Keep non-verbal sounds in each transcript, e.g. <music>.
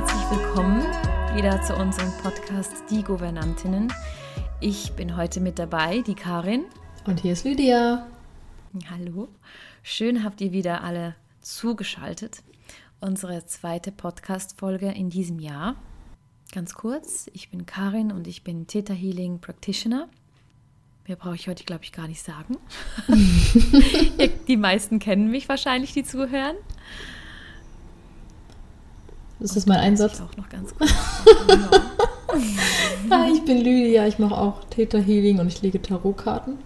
herzlich willkommen wieder zu unserem Podcast Die Gouvernantinnen. Ich bin heute mit dabei, die Karin. Und hier ist Lydia. Hallo. Schön habt ihr wieder alle zugeschaltet. Unsere zweite Podcast-Folge in diesem Jahr. Ganz kurz, ich bin Karin und ich bin Theta Healing Practitioner. Mehr brauche ich heute, glaube ich, gar nicht sagen. <laughs> <laughs> die meisten kennen mich wahrscheinlich, die zuhören. Das ist mein Einsatz. Auch noch ganz <laughs> kurz. ich bin Lydia, ich mache auch Theta Healing und ich lege Tarotkarten.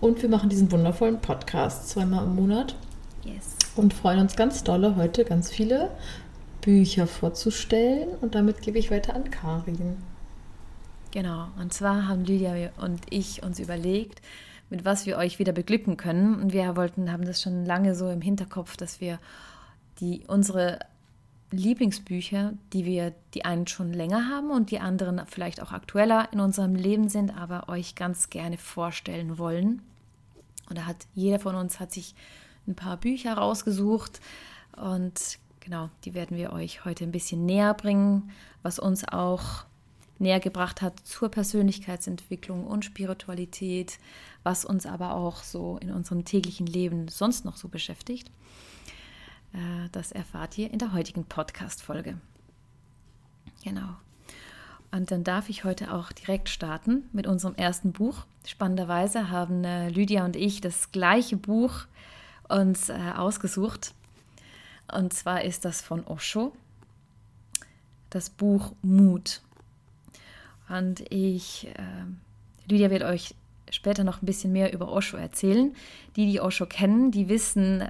Und wir machen diesen wundervollen Podcast zweimal im Monat. Yes. Und freuen uns ganz dolle, heute ganz viele Bücher vorzustellen. Und damit gebe ich weiter an Karin. Genau, und zwar haben Lydia und ich uns überlegt, mit was wir euch wieder beglücken können. Und wir wollten, haben das schon lange so im Hinterkopf, dass wir die unsere Lieblingsbücher, die wir die einen schon länger haben und die anderen vielleicht auch aktueller in unserem Leben sind, aber euch ganz gerne vorstellen wollen. Und da hat jeder von uns hat sich ein paar Bücher rausgesucht und genau, die werden wir euch heute ein bisschen näher bringen, was uns auch näher gebracht hat zur Persönlichkeitsentwicklung und Spiritualität, was uns aber auch so in unserem täglichen Leben sonst noch so beschäftigt. Äh, das erfahrt ihr in der heutigen Podcast-Folge. Genau. Und dann darf ich heute auch direkt starten mit unserem ersten Buch. Spannenderweise haben äh, Lydia und ich das gleiche Buch uns äh, ausgesucht. Und zwar ist das von Osho, das Buch Mut. Und ich, Lydia wird euch später noch ein bisschen mehr über Osho erzählen. Die, die Osho kennen, die wissen,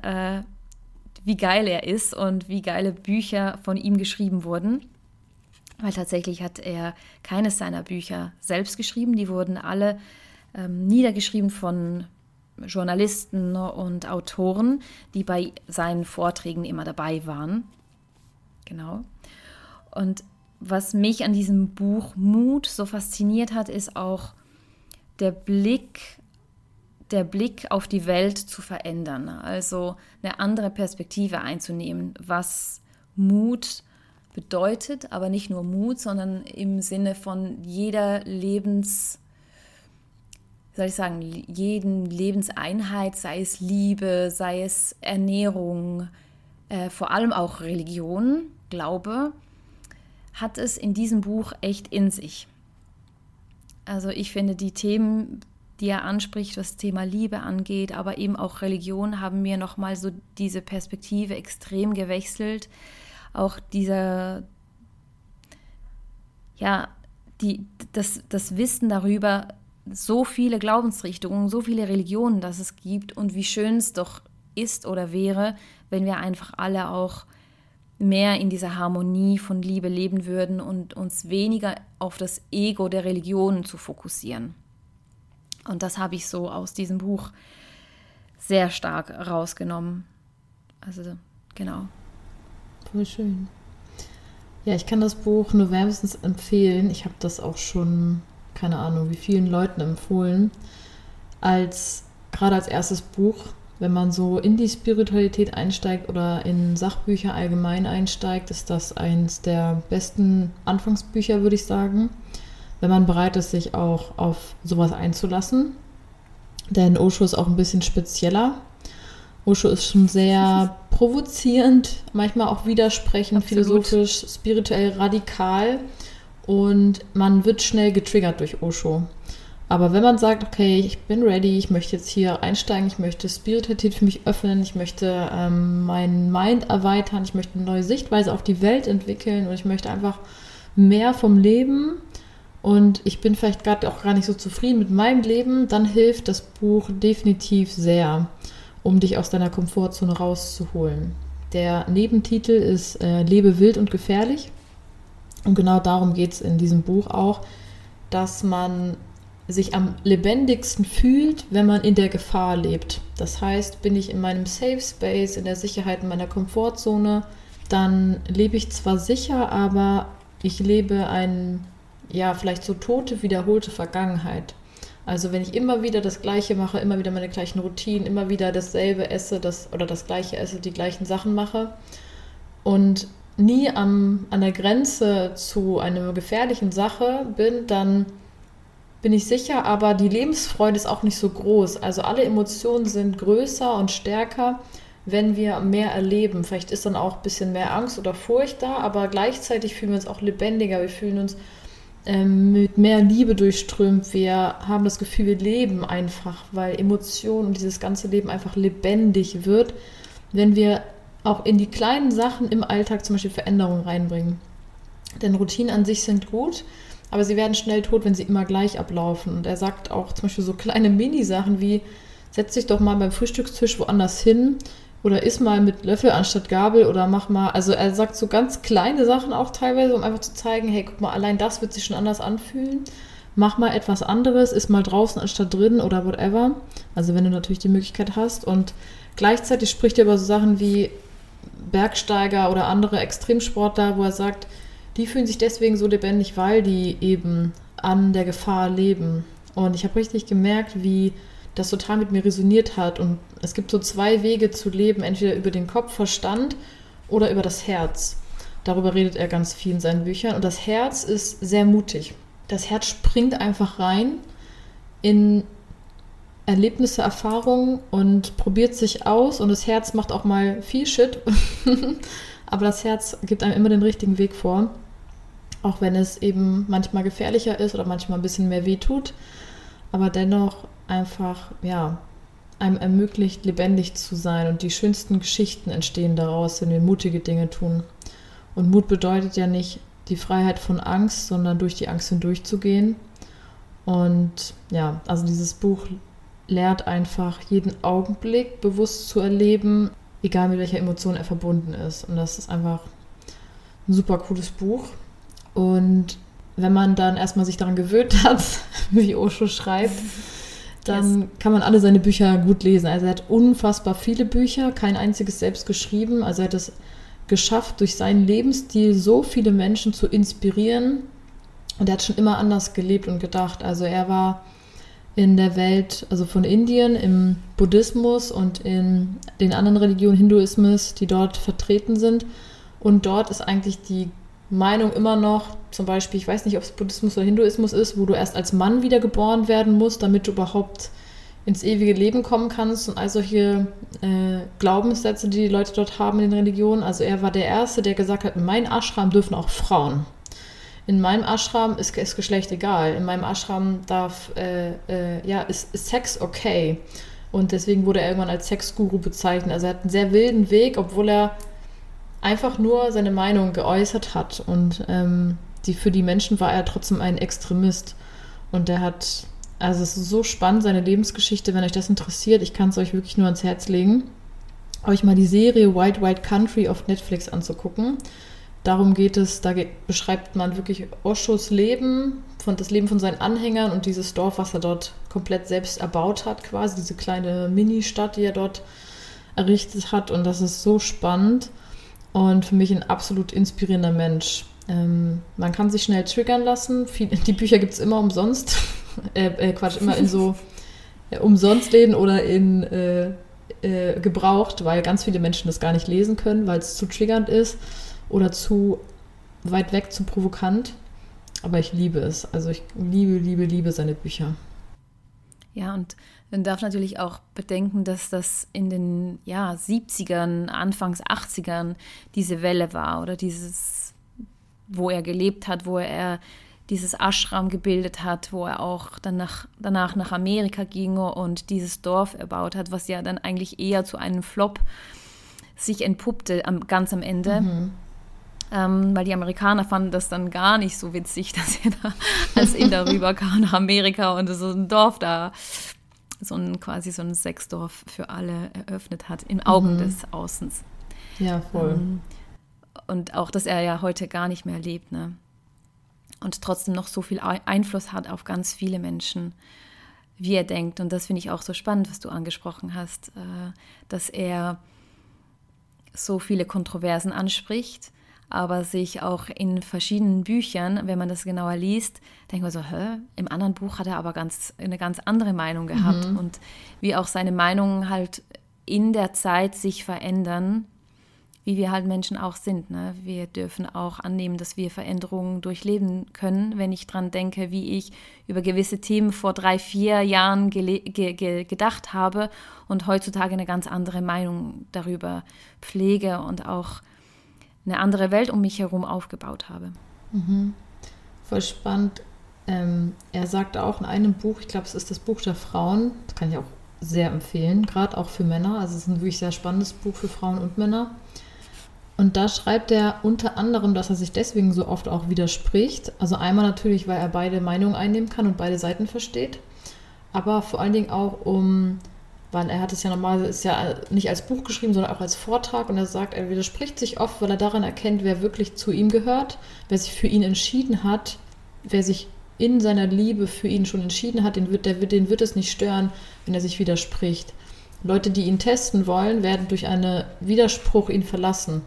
wie geil er ist und wie geile Bücher von ihm geschrieben wurden. Weil tatsächlich hat er keines seiner Bücher selbst geschrieben. Die wurden alle ähm, niedergeschrieben von Journalisten und Autoren, die bei seinen Vorträgen immer dabei waren. Genau. Und was mich an diesem Buch Mut so fasziniert hat, ist auch der Blick der Blick auf die Welt zu verändern, also eine andere Perspektive einzunehmen, was Mut bedeutet, aber nicht nur Mut, sondern im Sinne von jeder Lebens, soll ich sagen, jeden Lebenseinheit, sei es Liebe, sei es Ernährung, äh, vor allem auch Religion, Glaube, hat es in diesem Buch echt in sich. Also ich finde, die Themen die er anspricht, was das Thema Liebe angeht, aber eben auch Religion, haben mir nochmal so diese Perspektive extrem gewechselt. Auch dieser, ja, die, das, das Wissen darüber, so viele Glaubensrichtungen, so viele Religionen, dass es gibt und wie schön es doch ist oder wäre, wenn wir einfach alle auch mehr in dieser Harmonie von Liebe leben würden und uns weniger auf das Ego der Religionen zu fokussieren. Und das habe ich so aus diesem Buch sehr stark rausgenommen. Also genau. Voll schön. Ja, ich kann das Buch nur wärmstens empfehlen. Ich habe das auch schon, keine Ahnung, wie vielen Leuten empfohlen. Als gerade als erstes Buch, wenn man so in die Spiritualität einsteigt oder in Sachbücher allgemein einsteigt, ist das eins der besten Anfangsbücher, würde ich sagen wenn man bereit ist, sich auch auf sowas einzulassen. Denn Osho ist auch ein bisschen spezieller. Osho ist schon sehr <laughs> provozierend, manchmal auch widersprechend, Absolut. philosophisch, spirituell radikal und man wird schnell getriggert durch Osho. Aber wenn man sagt, okay, ich bin ready, ich möchte jetzt hier einsteigen, ich möchte Spiritualität für mich öffnen, ich möchte ähm, meinen Mind erweitern, ich möchte eine neue Sichtweise auf die Welt entwickeln und ich möchte einfach mehr vom Leben und ich bin vielleicht gerade auch gar nicht so zufrieden mit meinem Leben, dann hilft das Buch definitiv sehr, um dich aus deiner Komfortzone rauszuholen. Der Nebentitel ist äh, Lebe wild und gefährlich. Und genau darum geht es in diesem Buch auch, dass man sich am lebendigsten fühlt, wenn man in der Gefahr lebt. Das heißt, bin ich in meinem Safe Space, in der Sicherheit in meiner Komfortzone, dann lebe ich zwar sicher, aber ich lebe ein ja, vielleicht so tote, wiederholte Vergangenheit. Also wenn ich immer wieder das Gleiche mache, immer wieder meine gleichen Routinen, immer wieder dasselbe esse das, oder das Gleiche esse, die gleichen Sachen mache und nie am, an der Grenze zu einer gefährlichen Sache bin, dann bin ich sicher, aber die Lebensfreude ist auch nicht so groß. Also alle Emotionen sind größer und stärker, wenn wir mehr erleben. Vielleicht ist dann auch ein bisschen mehr Angst oder Furcht da, aber gleichzeitig fühlen wir uns auch lebendiger. Wir fühlen uns ähm, mit mehr Liebe durchströmt. Wir haben das Gefühl, wir leben einfach, weil Emotionen und dieses ganze Leben einfach lebendig wird, wenn wir auch in die kleinen Sachen im Alltag zum Beispiel Veränderungen reinbringen. Denn Routinen an sich sind gut, aber sie werden schnell tot, wenn sie immer gleich ablaufen. Und er sagt auch zum Beispiel so kleine Mini-Sachen wie, setz dich doch mal beim Frühstückstisch woanders hin oder iss mal mit Löffel anstatt Gabel oder mach mal, also er sagt so ganz kleine Sachen auch teilweise, um einfach zu zeigen, hey, guck mal, allein das wird sich schon anders anfühlen. Mach mal etwas anderes, iss mal draußen anstatt drin oder whatever. Also wenn du natürlich die Möglichkeit hast. Und gleichzeitig spricht er über so Sachen wie Bergsteiger oder andere Extremsportler, wo er sagt, die fühlen sich deswegen so lebendig, weil die eben an der Gefahr leben. Und ich habe richtig gemerkt, wie das total mit mir resoniert hat. Und es gibt so zwei Wege zu leben, entweder über den Kopf, Verstand oder über das Herz. Darüber redet er ganz viel in seinen Büchern. Und das Herz ist sehr mutig. Das Herz springt einfach rein in Erlebnisse, Erfahrungen und probiert sich aus. Und das Herz macht auch mal viel Shit. <laughs> Aber das Herz gibt einem immer den richtigen Weg vor. Auch wenn es eben manchmal gefährlicher ist oder manchmal ein bisschen mehr weh tut. Aber dennoch einfach, ja, einem ermöglicht, lebendig zu sein. Und die schönsten Geschichten entstehen daraus, wenn wir mutige Dinge tun. Und Mut bedeutet ja nicht die Freiheit von Angst, sondern durch die Angst hindurchzugehen. Und ja, also dieses Buch lehrt einfach, jeden Augenblick bewusst zu erleben, egal mit welcher Emotion er verbunden ist. Und das ist einfach ein super cooles Buch. Und wenn man dann erstmal sich daran gewöhnt hat, <laughs> wie Osho schreibt, <laughs> dann yes. kann man alle seine Bücher gut lesen. Also er hat unfassbar viele Bücher, kein einziges selbst geschrieben. Also er hat es geschafft, durch seinen Lebensstil so viele Menschen zu inspirieren. Und er hat schon immer anders gelebt und gedacht. Also er war in der Welt, also von Indien, im Buddhismus und in den anderen Religionen, Hinduismus, die dort vertreten sind. Und dort ist eigentlich die Meinung immer noch, zum Beispiel, ich weiß nicht, ob es Buddhismus oder Hinduismus ist, wo du erst als Mann wiedergeboren werden musst, damit du überhaupt ins ewige Leben kommen kannst und all solche äh, Glaubenssätze, die die Leute dort haben in den Religionen. Also er war der Erste, der gesagt hat, in meinem Ashram dürfen auch Frauen. In meinem Ashram ist, ist Geschlecht egal. In meinem Ashram darf, äh, äh, ja, ist, ist Sex okay. Und deswegen wurde er irgendwann als Sexguru bezeichnet. Also er hat einen sehr wilden Weg, obwohl er einfach nur seine Meinung geäußert hat. Und ähm, die, für die Menschen war er trotzdem ein Extremist. Und der hat, also es ist so spannend, seine Lebensgeschichte, wenn euch das interessiert, ich kann es euch wirklich nur ans Herz legen, euch mal die Serie White White Country auf Netflix anzugucken. Darum geht es, da beschreibt man wirklich Oshos Leben, von, das Leben von seinen Anhängern und dieses Dorf, was er dort komplett selbst erbaut hat, quasi diese kleine Mini-Stadt, die er dort errichtet hat. Und das ist so spannend und für mich ein absolut inspirierender Mensch. Ähm, man kann sich schnell triggern lassen. Viel, <laughs> die Bücher gibt es immer umsonst. <laughs> äh, äh, Quatsch, immer in so <laughs> äh, Umsonstläden oder in äh, äh, gebraucht, weil ganz viele Menschen das gar nicht lesen können, weil es zu triggernd ist oder zu weit weg, zu provokant. Aber ich liebe es. Also ich liebe, liebe, liebe seine Bücher. Ja, und man darf natürlich auch bedenken, dass das in den ja, 70ern, Anfangs 80ern diese Welle war oder dieses, wo er gelebt hat, wo er dieses Ashram gebildet hat, wo er auch danach, danach nach Amerika ging und dieses Dorf erbaut hat, was ja dann eigentlich eher zu einem Flop sich entpuppte am, ganz am Ende. Mhm. Ähm, weil die Amerikaner fanden das dann gar nicht so witzig, <laughs> dass er da als Inder rüberkam nach Amerika und so ein Dorf da so ein quasi so ein Sexdorf für alle eröffnet hat, in Augen mhm. des Außens. Ja, voll. Ähm, und auch, dass er ja heute gar nicht mehr lebt, ne? Und trotzdem noch so viel Einfluss hat auf ganz viele Menschen, wie er denkt. Und das finde ich auch so spannend, was du angesprochen hast, äh, dass er so viele Kontroversen anspricht aber sich auch in verschiedenen Büchern, wenn man das genauer liest, denkt man so, hä? Im anderen Buch hat er aber ganz, eine ganz andere Meinung gehabt. Mhm. Und wie auch seine Meinungen halt in der Zeit sich verändern, wie wir halt Menschen auch sind. Ne? Wir dürfen auch annehmen, dass wir Veränderungen durchleben können. Wenn ich daran denke, wie ich über gewisse Themen vor drei, vier Jahren ge ge gedacht habe und heutzutage eine ganz andere Meinung darüber pflege und auch eine andere Welt um mich herum aufgebaut habe. Mhm. Voll spannend. Ähm, er sagt auch in einem Buch, ich glaube, es ist das Buch der Frauen, das kann ich auch sehr empfehlen, gerade auch für Männer. Also es ist ein wirklich sehr spannendes Buch für Frauen und Männer. Und da schreibt er unter anderem, dass er sich deswegen so oft auch widerspricht. Also einmal natürlich, weil er beide Meinungen einnehmen kann und beide Seiten versteht, aber vor allen Dingen auch um, weil er hat es ja normalerweise ist ja nicht als Buch geschrieben, sondern auch als Vortrag und er sagt, er widerspricht sich oft, weil er daran erkennt, wer wirklich zu ihm gehört, wer sich für ihn entschieden hat, wer sich in seiner Liebe für ihn schon entschieden hat, den wird, der, den wird es nicht stören, wenn er sich widerspricht. Leute, die ihn testen wollen, werden durch einen Widerspruch ihn verlassen.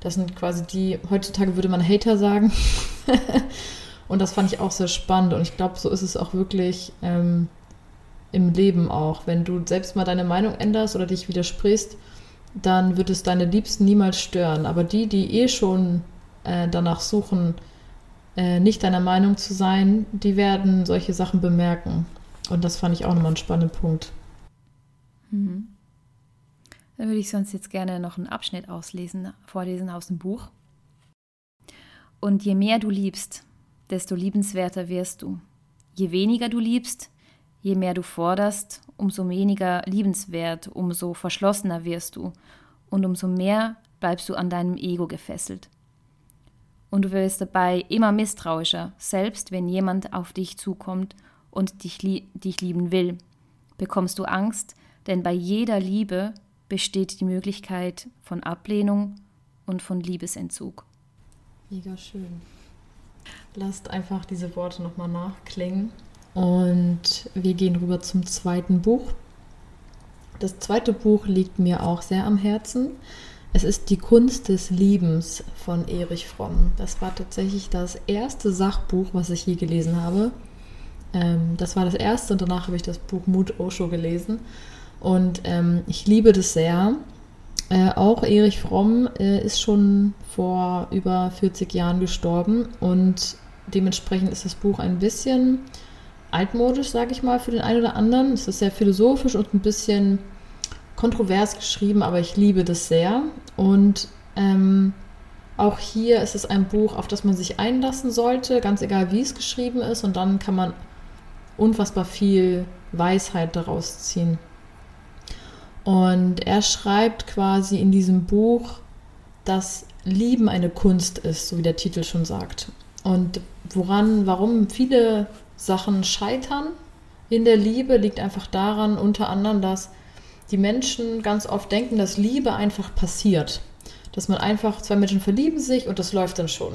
Das sind quasi die, heutzutage würde man Hater sagen. <laughs> und das fand ich auch sehr spannend. Und ich glaube, so ist es auch wirklich ähm, im Leben auch. Wenn du selbst mal deine Meinung änderst oder dich widersprichst, dann wird es deine Liebsten niemals stören. Aber die, die eh schon äh, danach suchen, äh, nicht deiner Meinung zu sein, die werden solche Sachen bemerken. Und das fand ich auch nochmal einen spannenden Punkt. Mhm. Dann würde ich sonst jetzt gerne noch einen Abschnitt auslesen, vorlesen aus dem Buch. Und je mehr du liebst, desto liebenswerter wirst du. Je weniger du liebst, je mehr du forderst, umso weniger liebenswert, umso verschlossener wirst du und umso mehr bleibst du an deinem Ego gefesselt. Und du wirst dabei immer misstrauischer, selbst wenn jemand auf dich zukommt und dich, dich lieben will. Bekommst du Angst, denn bei jeder Liebe besteht die Möglichkeit von Ablehnung und von Liebesentzug. Mega schön. Lasst einfach diese Worte nochmal nachklingen. Und wir gehen rüber zum zweiten Buch. Das zweite Buch liegt mir auch sehr am Herzen. Es ist Die Kunst des Liebens von Erich Fromm. Das war tatsächlich das erste Sachbuch, was ich je gelesen habe. Ähm, das war das erste und danach habe ich das Buch Mut Osho gelesen. Und ähm, ich liebe das sehr. Äh, auch Erich Fromm äh, ist schon vor über 40 Jahren gestorben und dementsprechend ist das Buch ein bisschen altmodisch, sage ich mal, für den einen oder anderen. Es ist sehr philosophisch und ein bisschen kontrovers geschrieben, aber ich liebe das sehr. Und ähm, auch hier ist es ein Buch, auf das man sich einlassen sollte, ganz egal wie es geschrieben ist. Und dann kann man unfassbar viel Weisheit daraus ziehen. Und er schreibt quasi in diesem Buch, dass Lieben eine Kunst ist, so wie der Titel schon sagt. Und woran, warum viele Sachen scheitern in der Liebe, liegt einfach daran, unter anderem, dass die Menschen ganz oft denken, dass Liebe einfach passiert. Dass man einfach, zwei Menschen verlieben sich und das läuft dann schon.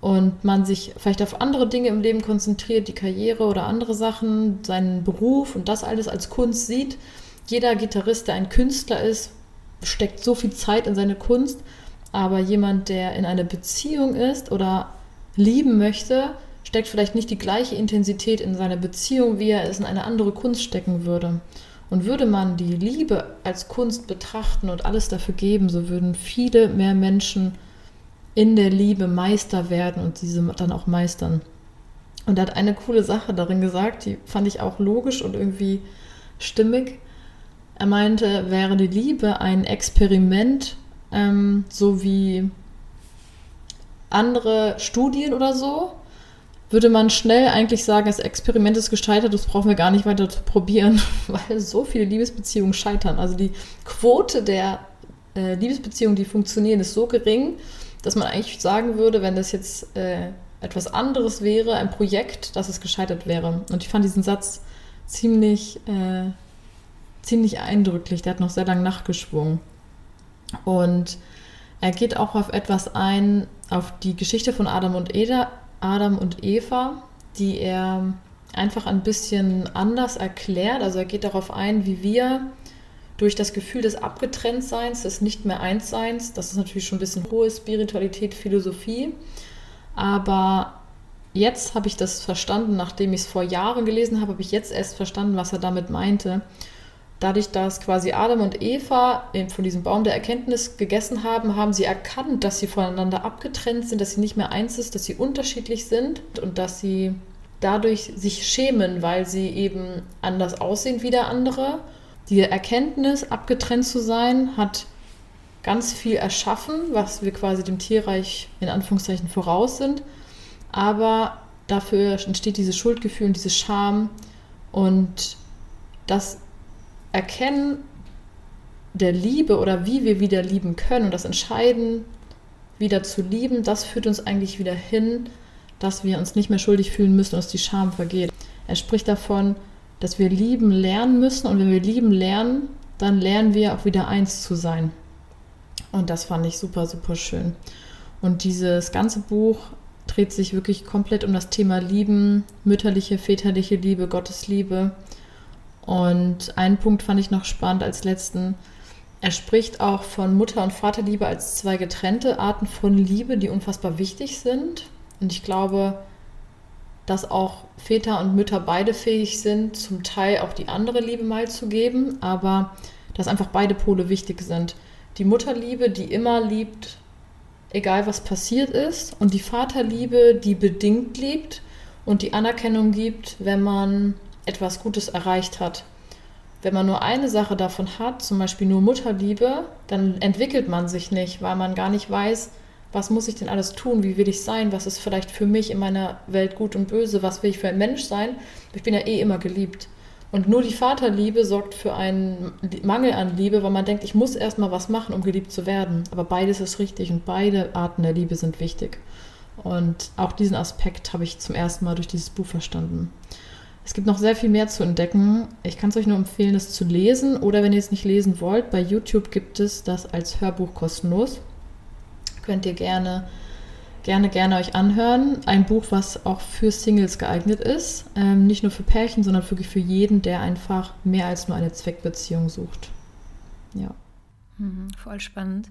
Und man sich vielleicht auf andere Dinge im Leben konzentriert, die Karriere oder andere Sachen, seinen Beruf und das alles als Kunst sieht jeder Gitarrist, der ein Künstler ist, steckt so viel Zeit in seine Kunst, aber jemand, der in einer Beziehung ist oder lieben möchte, steckt vielleicht nicht die gleiche Intensität in seine Beziehung, wie er es in eine andere Kunst stecken würde. Und würde man die Liebe als Kunst betrachten und alles dafür geben, so würden viele mehr Menschen in der Liebe Meister werden und diese dann auch meistern. Und er hat eine coole Sache darin gesagt, die fand ich auch logisch und irgendwie stimmig. Er meinte, wäre die Liebe ein Experiment, ähm, so wie andere Studien oder so, würde man schnell eigentlich sagen, das Experiment ist gescheitert, das brauchen wir gar nicht weiter zu probieren, <laughs> weil so viele Liebesbeziehungen scheitern. Also die Quote der äh, Liebesbeziehungen, die funktionieren, ist so gering, dass man eigentlich sagen würde, wenn das jetzt äh, etwas anderes wäre, ein Projekt, dass es gescheitert wäre. Und ich fand diesen Satz ziemlich äh, ziemlich eindrücklich. Der hat noch sehr lange nachgeschwungen. Und er geht auch auf etwas ein, auf die Geschichte von Adam und, Eda, Adam und Eva, die er einfach ein bisschen anders erklärt. Also er geht darauf ein, wie wir durch das Gefühl des Abgetrenntseins, des nicht mehr Einsseins, das ist natürlich schon ein bisschen hohe Spiritualität, Philosophie, aber jetzt habe ich das verstanden, nachdem ich es vor Jahren gelesen habe, habe ich jetzt erst verstanden, was er damit meinte. Dadurch, dass quasi Adam und Eva von diesem Baum der Erkenntnis gegessen haben, haben sie erkannt, dass sie voneinander abgetrennt sind, dass sie nicht mehr eins ist, dass sie unterschiedlich sind und dass sie dadurch sich schämen, weil sie eben anders aussehen wie der andere. Die Erkenntnis, abgetrennt zu sein, hat ganz viel erschaffen, was wir quasi dem Tierreich in Anführungszeichen voraus sind. Aber dafür entsteht dieses Schuldgefühl und diese Scham und das Erkennen der Liebe oder wie wir wieder lieben können und das Entscheiden, wieder zu lieben, das führt uns eigentlich wieder hin, dass wir uns nicht mehr schuldig fühlen müssen und uns die Scham vergeht. Er spricht davon, dass wir lieben lernen müssen und wenn wir lieben lernen, dann lernen wir auch wieder eins zu sein. Und das fand ich super, super schön. Und dieses ganze Buch dreht sich wirklich komplett um das Thema Lieben, mütterliche, väterliche Liebe, Gottesliebe. Und einen Punkt fand ich noch spannend als letzten. Er spricht auch von Mutter- und Vaterliebe als zwei getrennte Arten von Liebe, die unfassbar wichtig sind. Und ich glaube, dass auch Väter und Mütter beide fähig sind, zum Teil auch die andere Liebe mal zu geben, aber dass einfach beide Pole wichtig sind. Die Mutterliebe, die immer liebt, egal was passiert ist, und die Vaterliebe, die bedingt liebt und die Anerkennung gibt, wenn man etwas Gutes erreicht hat. Wenn man nur eine Sache davon hat, zum Beispiel nur Mutterliebe, dann entwickelt man sich nicht, weil man gar nicht weiß, was muss ich denn alles tun, wie will ich sein, was ist vielleicht für mich in meiner Welt gut und böse, was will ich für ein Mensch sein. Ich bin ja eh immer geliebt. Und nur die Vaterliebe sorgt für einen Mangel an Liebe, weil man denkt, ich muss erstmal was machen, um geliebt zu werden. Aber beides ist richtig und beide Arten der Liebe sind wichtig. Und auch diesen Aspekt habe ich zum ersten Mal durch dieses Buch verstanden. Es gibt noch sehr viel mehr zu entdecken. Ich kann es euch nur empfehlen, es zu lesen. Oder wenn ihr es nicht lesen wollt, bei YouTube gibt es das als Hörbuch kostenlos. Könnt ihr gerne, gerne, gerne euch anhören. Ein Buch, was auch für Singles geeignet ist. Ähm, nicht nur für Pärchen, sondern wirklich für jeden, der einfach mehr als nur eine Zweckbeziehung sucht. Ja. Mhm, voll spannend.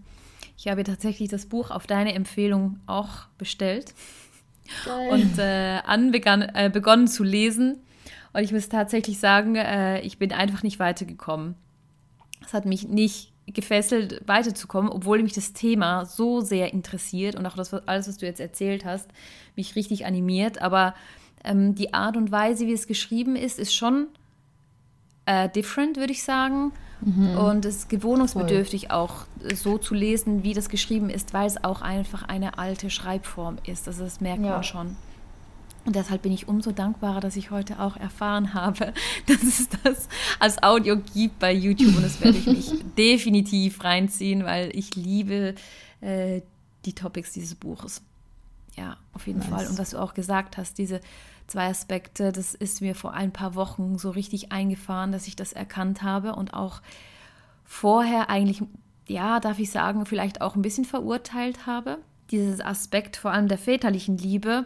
Ich habe tatsächlich das Buch auf deine Empfehlung auch bestellt Geil. und äh, anbegann, äh, begonnen zu lesen. Und ich muss tatsächlich sagen, äh, ich bin einfach nicht weitergekommen. Es hat mich nicht gefesselt, weiterzukommen, obwohl mich das Thema so sehr interessiert und auch das, alles, was du jetzt erzählt hast, mich richtig animiert. Aber ähm, die Art und Weise, wie es geschrieben ist, ist schon äh, different, würde ich sagen. Mhm. Und es ist gewohnungsbedürftig Voll. auch so zu lesen, wie das geschrieben ist, weil es auch einfach eine alte Schreibform ist. Also das merkt ja. man schon. Und deshalb bin ich umso dankbarer, dass ich heute auch erfahren <laughs> habe, dass es das als Audio gibt bei YouTube. Und das werde ich mich <laughs> definitiv reinziehen, weil ich liebe äh, die Topics dieses Buches. Ja, auf jeden nice. Fall. Und was du auch gesagt hast, diese zwei Aspekte, das ist mir vor ein paar Wochen so richtig eingefahren, dass ich das erkannt habe und auch vorher eigentlich, ja, darf ich sagen, vielleicht auch ein bisschen verurteilt habe. Dieses Aspekt vor allem der väterlichen Liebe,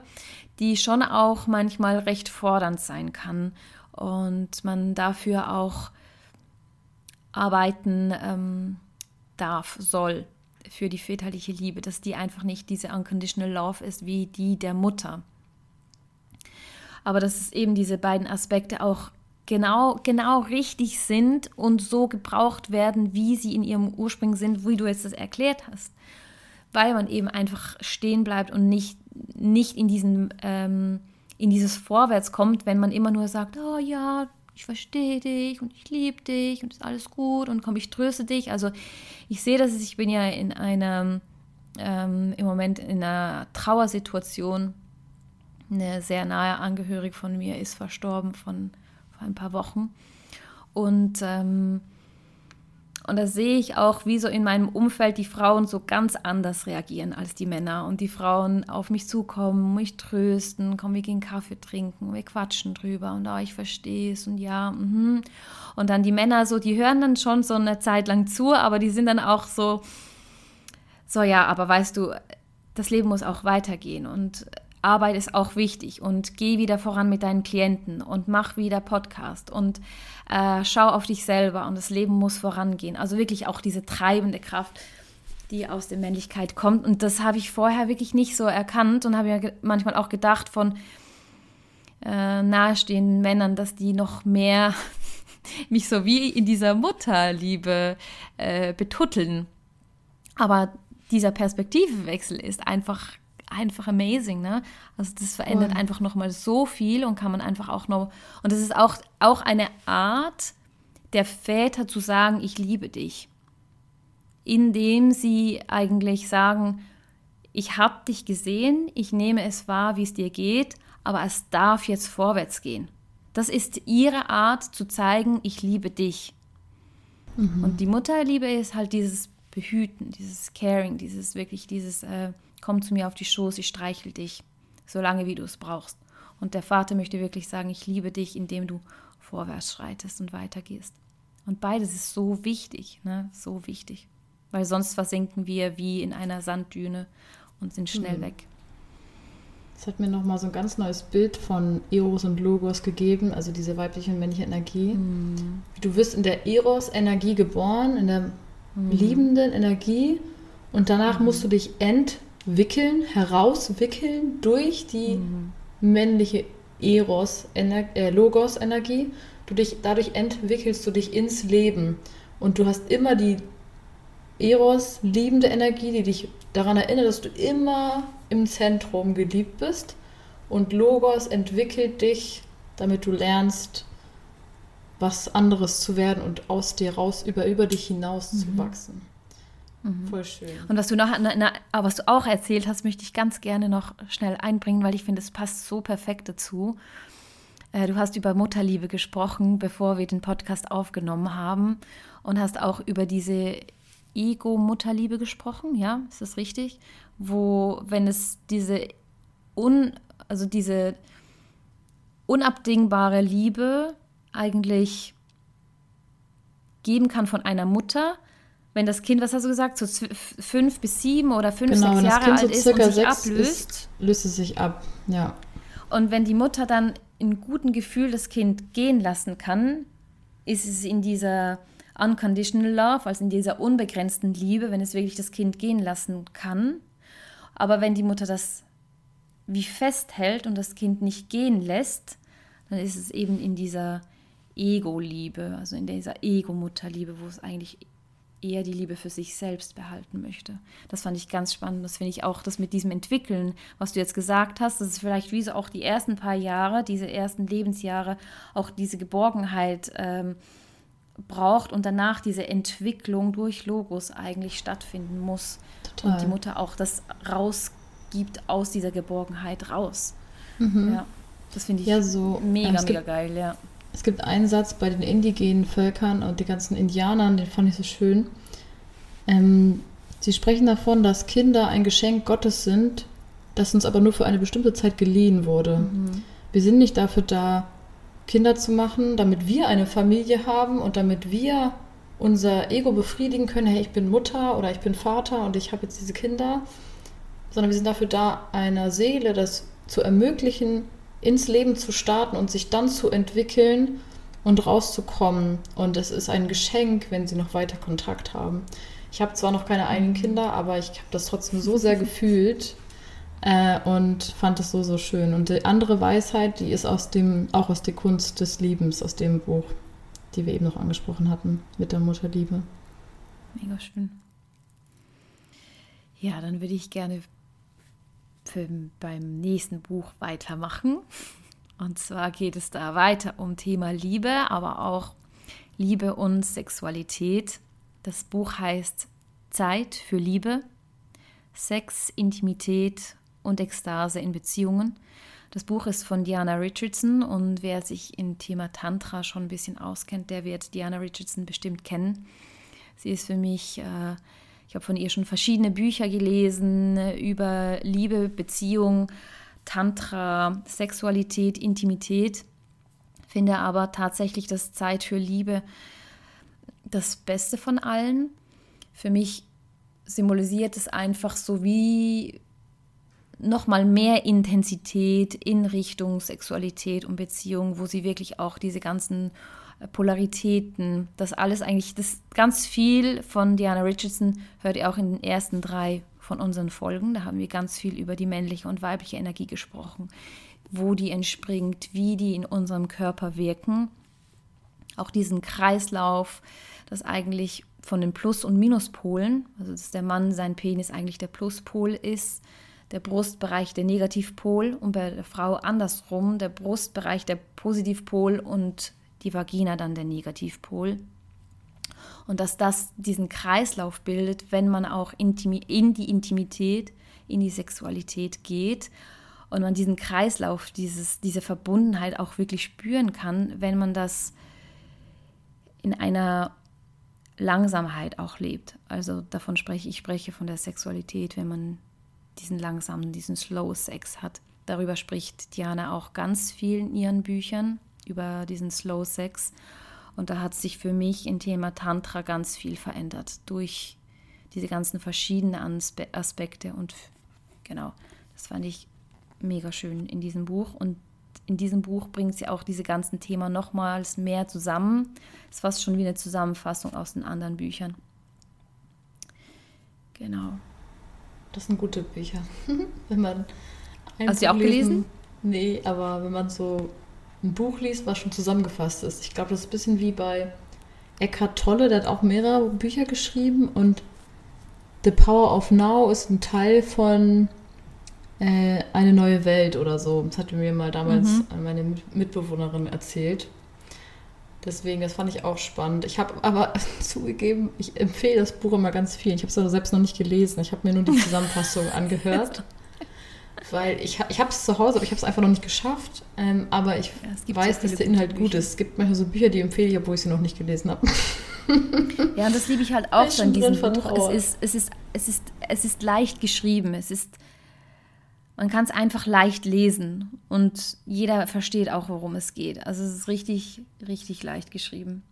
die schon auch manchmal recht fordernd sein kann und man dafür auch arbeiten ähm, darf, soll für die väterliche Liebe, dass die einfach nicht diese unconditional love ist wie die der Mutter. Aber dass es eben diese beiden Aspekte auch genau, genau richtig sind und so gebraucht werden, wie sie in ihrem Ursprung sind, wie du das erklärt hast. Weil man eben einfach stehen bleibt und nicht nicht in, diesen, ähm, in dieses Vorwärts kommt, wenn man immer nur sagt, oh ja, ich verstehe dich und ich liebe dich und ist alles gut und komm, ich tröste dich. Also ich sehe das, ich bin ja in einer, ähm, im Moment in einer Trauersituation. Eine sehr nahe Angehörige von mir ist verstorben von vor ein paar Wochen. Und ähm, und da sehe ich auch, wie so in meinem Umfeld die Frauen so ganz anders reagieren als die Männer. Und die Frauen auf mich zukommen, mich trösten, komm, wir gehen Kaffee trinken, wir quatschen drüber und oh, ich verstehe es und ja. Mhm. Und dann die Männer so, die hören dann schon so eine Zeit lang zu, aber die sind dann auch so, so ja, aber weißt du, das Leben muss auch weitergehen und Arbeit ist auch wichtig und geh wieder voran mit deinen Klienten und mach wieder Podcast und äh, schau auf dich selber und das Leben muss vorangehen. Also wirklich auch diese treibende Kraft, die aus der Männlichkeit kommt. Und das habe ich vorher wirklich nicht so erkannt und habe ja manchmal auch gedacht von äh, nahestehenden Männern, dass die noch mehr <laughs> mich so wie in dieser Mutterliebe äh, betutteln. Aber dieser Perspektivwechsel ist einfach einfach amazing, ne? Also das verändert oh. einfach noch mal so viel und kann man einfach auch noch und das ist auch auch eine Art der Väter zu sagen, ich liebe dich. Indem sie eigentlich sagen, ich habe dich gesehen, ich nehme es wahr, wie es dir geht, aber es darf jetzt vorwärts gehen. Das ist ihre Art zu zeigen, ich liebe dich. Mhm. Und die Mutterliebe ist halt dieses Behüten, dieses Caring, dieses wirklich, dieses äh, komm zu mir auf die Schoß, ich streichel dich, solange wie du es brauchst. Und der Vater möchte wirklich sagen, ich liebe dich, indem du vorwärts schreitest und weitergehst. Und beides ist so wichtig, ne? so wichtig. Weil sonst versinken wir wie in einer Sanddüne und sind schnell mhm. weg. Das hat mir nochmal so ein ganz neues Bild von Eros und Logos gegeben, also diese weibliche und männliche Energie. Mhm. Du wirst in der Eros-Energie geboren, in der mhm. liebenden Energie und danach musst du dich entwickeln, herauswickeln durch die mhm. männliche Eros, äh, Logos-Energie. Du dich, dadurch entwickelst du dich ins Leben und du hast immer die Eros, liebende Energie, die dich daran erinnert, dass du immer im Zentrum geliebt bist. Und Logos entwickelt dich, damit du lernst, was anderes zu werden und aus dir raus, über, über dich hinaus mhm. zu wachsen. Mhm. Voll schön. Und was du noch, na, na, was du auch erzählt hast, möchte ich ganz gerne noch schnell einbringen, weil ich finde, es passt so perfekt dazu. Äh, du hast über Mutterliebe gesprochen, bevor wir den Podcast aufgenommen haben und hast auch über diese Ego-Mutterliebe gesprochen, ja, ist das richtig? Wo, wenn es diese un, also diese unabdingbare Liebe eigentlich geben kann von einer Mutter, wenn das Kind, was hast du gesagt, so fünf bis sieben oder fünf, genau, sechs Jahre alt so ist und sich ablöst. Ist, löst es sich ab, ja. Und wenn die Mutter dann in gutem Gefühl das Kind gehen lassen kann, ist es in dieser unconditional love, also in dieser unbegrenzten Liebe, wenn es wirklich das Kind gehen lassen kann. Aber wenn die Mutter das wie festhält und das Kind nicht gehen lässt, dann ist es eben in dieser Ego-Liebe, also in dieser Ego-Mutterliebe, wo es eigentlich eher die Liebe für sich selbst behalten möchte. Das fand ich ganz spannend. Das finde ich auch, das mit diesem Entwickeln, was du jetzt gesagt hast, das ist vielleicht wie so auch die ersten paar Jahre, diese ersten Lebensjahre, auch diese Geborgenheit ähm, braucht und danach diese Entwicklung durch Logos eigentlich stattfinden muss. Total. Und die Mutter auch das rausgibt aus dieser Geborgenheit raus. Mhm. Ja, das finde ich ja, so, mega, mega geil, ja. Es gibt einen Satz bei den indigenen Völkern und den ganzen Indianern, den fand ich so schön. Ähm, sie sprechen davon, dass Kinder ein Geschenk Gottes sind, das uns aber nur für eine bestimmte Zeit geliehen wurde. Mhm. Wir sind nicht dafür da, Kinder zu machen, damit wir eine Familie haben und damit wir unser Ego befriedigen können, hey, ich bin Mutter oder ich bin Vater und ich habe jetzt diese Kinder, sondern wir sind dafür da, einer Seele das zu ermöglichen, ins Leben zu starten und sich dann zu entwickeln und rauszukommen. Und es ist ein Geschenk, wenn sie noch weiter Kontakt haben. Ich habe zwar noch keine eigenen Kinder, aber ich habe das trotzdem so sehr gefühlt, äh, und fand das so, so schön. Und die andere Weisheit, die ist aus dem, auch aus der Kunst des Liebens, aus dem Buch, die wir eben noch angesprochen hatten, mit der Mutterliebe. Mega schön. Ja, dann würde ich gerne für, beim nächsten Buch weitermachen. Und zwar geht es da weiter um Thema Liebe, aber auch Liebe und Sexualität. Das Buch heißt Zeit für Liebe, Sex, Intimität und Ekstase in Beziehungen. Das Buch ist von Diana Richardson und wer sich im Thema Tantra schon ein bisschen auskennt, der wird Diana Richardson bestimmt kennen. Sie ist für mich, äh, ich habe von ihr schon verschiedene Bücher gelesen über Liebe, Beziehung, Tantra, Sexualität, Intimität. Finde aber tatsächlich das Zeit für Liebe das Beste von allen. Für mich symbolisiert es einfach so wie nochmal mehr Intensität in Richtung Sexualität und Beziehung, wo sie wirklich auch diese ganzen Polaritäten, das alles eigentlich, das ganz viel von Diana Richardson hört ihr auch in den ersten drei von unseren Folgen. Da haben wir ganz viel über die männliche und weibliche Energie gesprochen, wo die entspringt, wie die in unserem Körper wirken. auch diesen Kreislauf, das eigentlich von den Plus- und Minuspolen, also dass der Mann sein Penis eigentlich der Pluspol ist, der Brustbereich der Negativpol und bei der Frau andersrum der Brustbereich der Positivpol und die Vagina dann der Negativpol. Und dass das diesen Kreislauf bildet, wenn man auch in die Intimität, in die Sexualität geht und man diesen Kreislauf, dieses, diese Verbundenheit auch wirklich spüren kann, wenn man das in einer Langsamkeit auch lebt. Also davon spreche ich spreche von der Sexualität, wenn man diesen langsamen, diesen Slow Sex hat. Darüber spricht Diana auch ganz viel in ihren Büchern über diesen Slow Sex. Und da hat sich für mich im Thema Tantra ganz viel verändert durch diese ganzen verschiedenen Aspekte. Und genau, das fand ich mega schön in diesem Buch. Und in diesem Buch bringt sie auch diese ganzen Themen nochmals mehr zusammen. Das ist fast schon wie eine Zusammenfassung aus den anderen Büchern. Genau. Das sind gute Bücher. <laughs> wenn man Hast du die auch gelesen? Nee, aber wenn man so ein Buch liest, was schon zusammengefasst ist. Ich glaube, das ist ein bisschen wie bei Eckhart Tolle, der hat auch mehrere Bücher geschrieben und The Power of Now ist ein Teil von äh, Eine neue Welt oder so. Das hatte mir mal damals mhm. meine Mitbewohnerin erzählt. Deswegen, das fand ich auch spannend. Ich habe aber <laughs> zugegeben, ich empfehle das Buch immer ganz viel. Ich habe es aber selbst noch nicht gelesen. Ich habe mir nur die Zusammenfassung <laughs> angehört. Weil ich, ich habe es zu Hause, aber ich habe es einfach noch nicht geschafft. Ähm, aber ich ja, weiß, so dass der Inhalt gut ist. Es gibt manchmal so Bücher, die empfehle ich, obwohl ich sie noch nicht gelesen habe. <laughs> Ja, und das liebe ich halt auch so in diesem Buch. Es ist, es, ist, es, ist, es ist leicht geschrieben. Es ist man kann es einfach leicht lesen und jeder versteht auch, worum es geht. Also es ist richtig, richtig leicht geschrieben.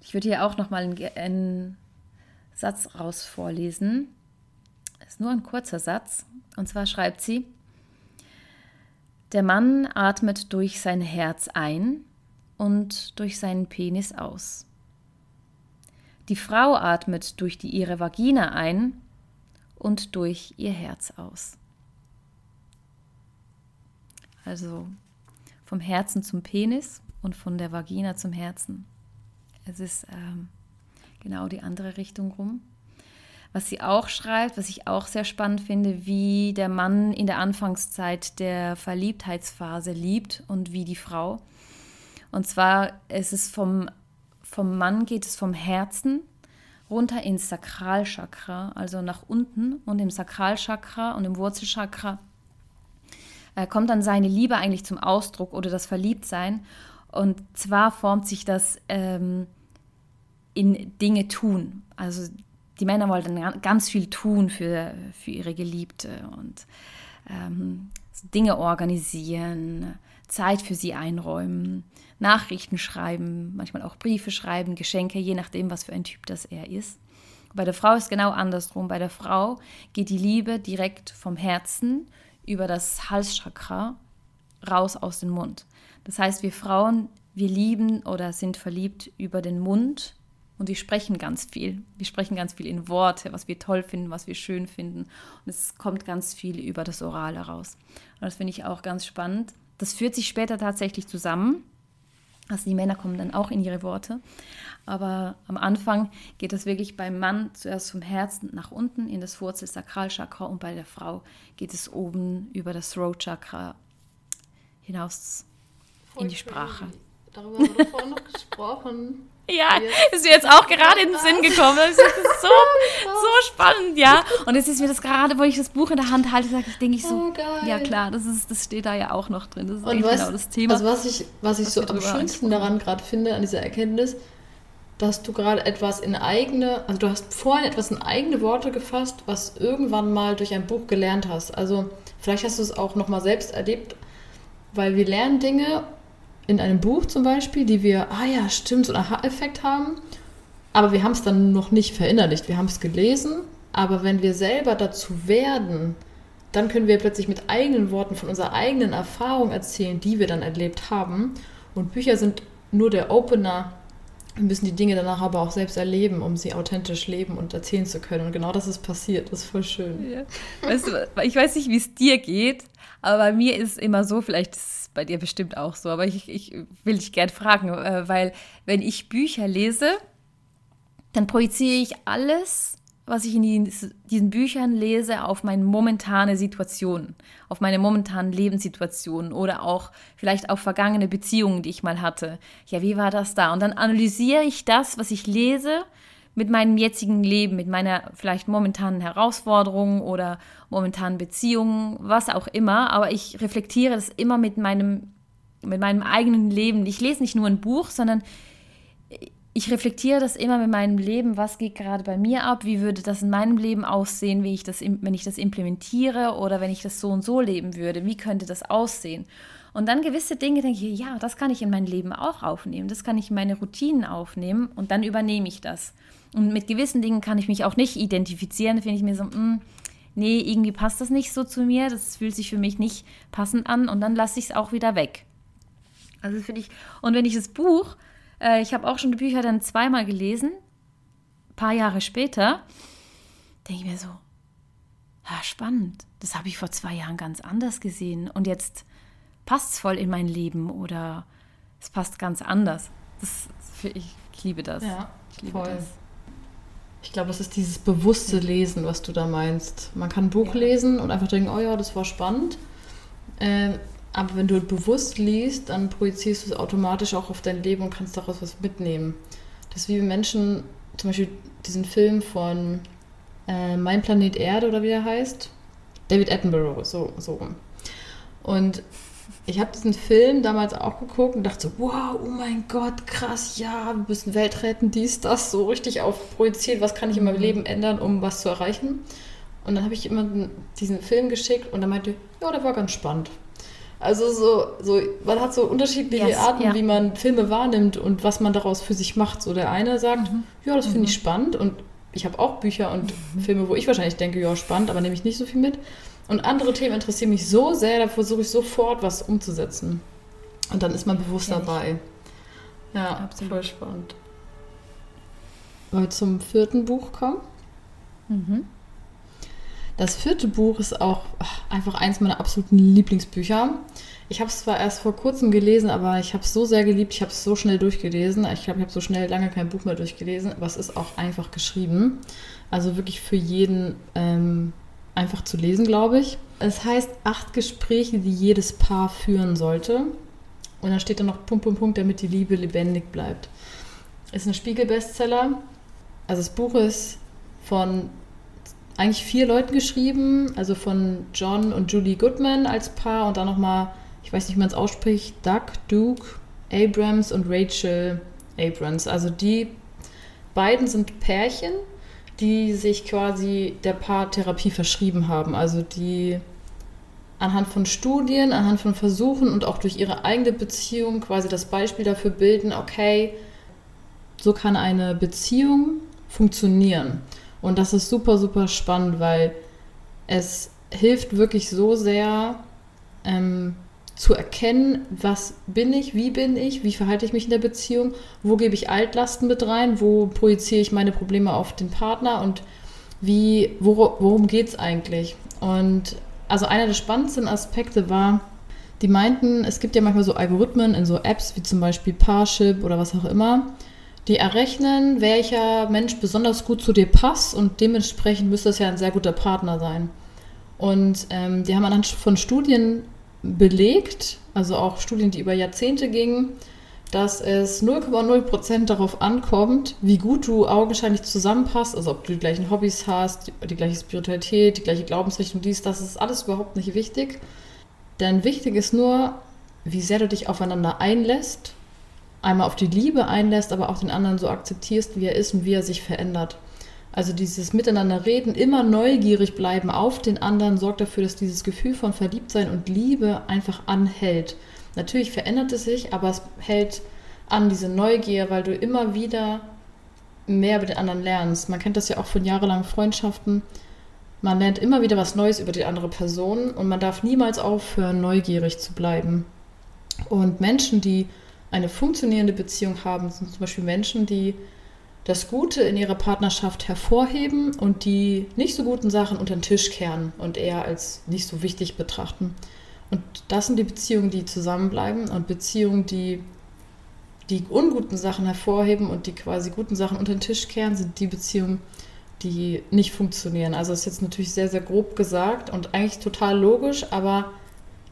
Ich würde hier auch nochmal einen, einen Satz raus vorlesen. Ist nur ein kurzer Satz. Und zwar schreibt sie, der Mann atmet durch sein Herz ein und durch seinen Penis aus. Die Frau atmet durch die, ihre Vagina ein und durch ihr Herz aus. Also vom Herzen zum Penis und von der Vagina zum Herzen. Es ist ähm, genau die andere Richtung rum. Was sie auch schreibt, was ich auch sehr spannend finde, wie der Mann in der Anfangszeit der Verliebtheitsphase liebt und wie die Frau. Und zwar ist es vom, vom Mann geht es vom Herzen runter ins Sakralchakra, also nach unten und im Sakralchakra und im Wurzelchakra äh, kommt dann seine Liebe eigentlich zum Ausdruck oder das Verliebtsein. Und zwar formt sich das ähm, in Dinge tun. Also die Männer wollten ganz viel tun für, für ihre Geliebte und ähm, Dinge organisieren, Zeit für sie einräumen, Nachrichten schreiben, manchmal auch Briefe schreiben, Geschenke, je nachdem, was für ein Typ das er ist. Bei der Frau ist genau andersrum. Bei der Frau geht die Liebe direkt vom Herzen über das Halschakra raus aus dem Mund. Das heißt, wir Frauen, wir lieben oder sind verliebt über den Mund und wir sprechen ganz viel. Wir sprechen ganz viel in Worte, was wir toll finden, was wir schön finden. Und es kommt ganz viel über das Orale raus. Und das finde ich auch ganz spannend. Das führt sich später tatsächlich zusammen. Also die Männer kommen dann auch in ihre Worte. Aber am Anfang geht es wirklich beim Mann zuerst vom Herzen nach unten in das Wurzelsakralchakra und bei der Frau geht es oben über das Throat Chakra hinaus Voll in die Sprache. Darüber haben wir vorhin noch <laughs> gesprochen. Ja, ist mir jetzt auch gerade in den Sinn gekommen. Das ist so, <laughs> so spannend, ja. Und jetzt ist mir das gerade, wo ich das Buch in der Hand halte, sage ich, denke ich so, oh, ja klar, das, ist, das steht da ja auch noch drin. Das ist Und was, genau das Thema. Also was ich, was ich was so am schönsten daran gerade finde, an dieser Erkenntnis, dass du gerade etwas in eigene, also du hast vorhin etwas in eigene Worte gefasst, was irgendwann mal durch ein Buch gelernt hast. Also vielleicht hast du es auch nochmal selbst erlebt, weil wir lernen Dinge in einem Buch zum Beispiel, die wir, ah ja, stimmt, so einen Aha-Effekt haben, aber wir haben es dann noch nicht verinnerlicht. Wir haben es gelesen, aber wenn wir selber dazu werden, dann können wir plötzlich mit eigenen Worten von unserer eigenen Erfahrung erzählen, die wir dann erlebt haben. Und Bücher sind nur der Opener wir müssen die Dinge danach aber auch selbst erleben, um sie authentisch leben und erzählen zu können. Und genau das ist passiert. Das ist voll schön. Ja. Weißt du, ich weiß nicht, wie es dir geht, aber bei mir ist es immer so, vielleicht ist es bei dir bestimmt auch so, aber ich, ich will dich gerne fragen, äh, weil wenn ich Bücher lese, dann projiziere ich alles, was ich in diesen Büchern lese, auf meine momentane Situation, auf meine momentanen Lebenssituationen oder auch vielleicht auf vergangene Beziehungen, die ich mal hatte. Ja, wie war das da? Und dann analysiere ich das, was ich lese, mit meinem jetzigen Leben, mit meiner vielleicht momentanen Herausforderung oder momentanen Beziehungen, was auch immer. Aber ich reflektiere das immer mit meinem, mit meinem eigenen Leben. Ich lese nicht nur ein Buch, sondern ich reflektiere das immer mit meinem Leben, was geht gerade bei mir ab, wie würde das in meinem Leben aussehen, wie ich das, wenn ich das implementiere oder wenn ich das so und so leben würde, wie könnte das aussehen. Und dann gewisse Dinge denke ich, ja, das kann ich in mein Leben auch aufnehmen, das kann ich in meine Routinen aufnehmen und dann übernehme ich das. Und mit gewissen Dingen kann ich mich auch nicht identifizieren, da finde ich mir so, mh, hm, nee, irgendwie passt das nicht so zu mir, das fühlt sich für mich nicht passend an und dann lasse ich es auch wieder weg. Also finde ich, und wenn ich das Buch äh, ich habe auch schon die Bücher dann zweimal gelesen. Ein paar Jahre später denke ich mir so, ja, spannend. Das habe ich vor zwei Jahren ganz anders gesehen. Und jetzt passt es voll in mein Leben oder es passt ganz anders. Das, ich, ich liebe das. Ja, ich liebe voll. das. Ich glaube, das ist dieses bewusste Lesen, was du da meinst. Man kann ein Buch ja. lesen und einfach denken, oh ja, das war spannend. Äh, aber wenn du bewusst liest, dann projizierst du es automatisch auch auf dein Leben und kannst daraus was mitnehmen. Das ist wie Menschen, zum Beispiel diesen Film von äh, Mein Planet Erde oder wie er heißt. David Attenborough, so, so rum. Und ich habe diesen Film damals auch geguckt und dachte so, wow, oh mein Gott, krass, ja, wir müssen Welt retten, dies, das, so richtig aufprojiziert, was kann ich in meinem. Leben ändern, um was zu erreichen. Und dann habe ich immer diesen Film geschickt und er meinte, ja, der war ganz spannend. Also so, so, man hat so unterschiedliche yes, Arten, ja. wie man Filme wahrnimmt und was man daraus für sich macht. So der eine sagt, mhm. ja, das finde ich mhm. spannend und ich habe auch Bücher und mhm. Filme, wo ich wahrscheinlich denke, ja, spannend, aber nehme ich nicht so viel mit. Und andere Themen interessieren mich so sehr, da versuche ich sofort was umzusetzen. Und dann ist man bewusst ja, dabei. Ja, Absolut. voll spannend. Wollen wir zum vierten Buch kommen? Mhm. Das vierte Buch ist auch einfach eins meiner absoluten Lieblingsbücher. Ich habe es zwar erst vor kurzem gelesen, aber ich habe es so sehr geliebt, ich habe es so schnell durchgelesen. Ich glaube, ich habe so schnell lange kein Buch mehr durchgelesen, aber es ist auch einfach geschrieben. Also wirklich für jeden ähm, einfach zu lesen, glaube ich. Es heißt acht Gespräche, die jedes Paar führen sollte. Und dann steht da noch Punkt, Punkt, Punkt, damit die Liebe lebendig bleibt. Ist ein Spiegel-Bestseller. Also das Buch ist von eigentlich vier Leuten geschrieben, also von John und Julie Goodman als Paar und dann nochmal, ich weiß nicht, wie man es ausspricht, Doug, Duke, Abrams und Rachel Abrams. Also die beiden sind Pärchen, die sich quasi der Paartherapie verschrieben haben. Also die anhand von Studien, anhand von Versuchen und auch durch ihre eigene Beziehung quasi das Beispiel dafür bilden, okay, so kann eine Beziehung funktionieren. Und das ist super, super spannend, weil es hilft wirklich so sehr ähm, zu erkennen, was bin ich, wie bin ich, wie verhalte ich mich in der Beziehung, wo gebe ich Altlasten mit rein, wo projiziere ich meine Probleme auf den Partner und wie, wor worum geht es eigentlich? Und also einer der spannendsten Aspekte war, die meinten, es gibt ja manchmal so Algorithmen in so Apps wie zum Beispiel Parship oder was auch immer, die errechnen, welcher Mensch besonders gut zu dir passt und dementsprechend müsste es ja ein sehr guter Partner sein. Und ähm, die haben anhand von Studien belegt, also auch Studien, die über Jahrzehnte gingen, dass es 0,0% darauf ankommt, wie gut du augenscheinlich zusammenpasst, also ob du die gleichen Hobbys hast, die, die gleiche Spiritualität, die gleiche Glaubensrichtung, dies, das ist alles überhaupt nicht wichtig. Denn wichtig ist nur, wie sehr du dich aufeinander einlässt einmal auf die Liebe einlässt, aber auch den anderen so akzeptierst, wie er ist und wie er sich verändert. Also dieses Miteinander reden, immer neugierig bleiben auf den anderen, sorgt dafür, dass dieses Gefühl von Verliebtsein und Liebe einfach anhält. Natürlich verändert es sich, aber es hält an diese Neugier, weil du immer wieder mehr über den anderen lernst. Man kennt das ja auch von jahrelangen Freundschaften. Man lernt immer wieder was Neues über die andere Person und man darf niemals aufhören, neugierig zu bleiben. Und Menschen, die eine funktionierende Beziehung haben, sind zum Beispiel Menschen, die das Gute in ihrer Partnerschaft hervorheben und die nicht so guten Sachen unter den Tisch kehren und eher als nicht so wichtig betrachten. Und das sind die Beziehungen, die zusammenbleiben und Beziehungen, die die unguten Sachen hervorheben und die quasi guten Sachen unter den Tisch kehren, sind die Beziehungen, die nicht funktionieren. Also ist jetzt natürlich sehr, sehr grob gesagt und eigentlich total logisch, aber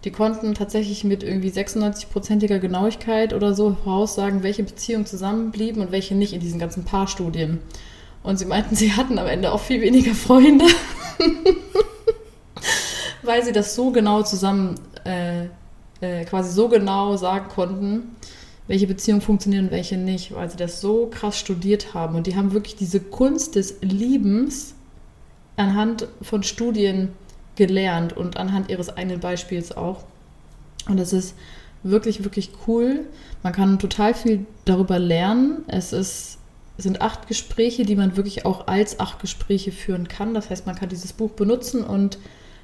die konnten tatsächlich mit irgendwie 96-prozentiger Genauigkeit oder so voraussagen, welche Beziehungen zusammenblieben und welche nicht in diesen ganzen Paarstudien. Und sie meinten, <laughs> sie hatten am Ende auch viel weniger Freunde, <laughs> weil sie das so genau zusammen, äh, äh, quasi so genau sagen konnten, welche Beziehungen funktionieren und welche nicht, weil sie das so krass studiert haben. Und die haben wirklich diese Kunst des Liebens anhand von Studien gelernt und anhand ihres eigenen Beispiels auch. Und das ist wirklich, wirklich cool. Man kann total viel darüber lernen. Es ist, sind acht Gespräche, die man wirklich auch als acht Gespräche führen kann. Das heißt, man kann dieses Buch benutzen und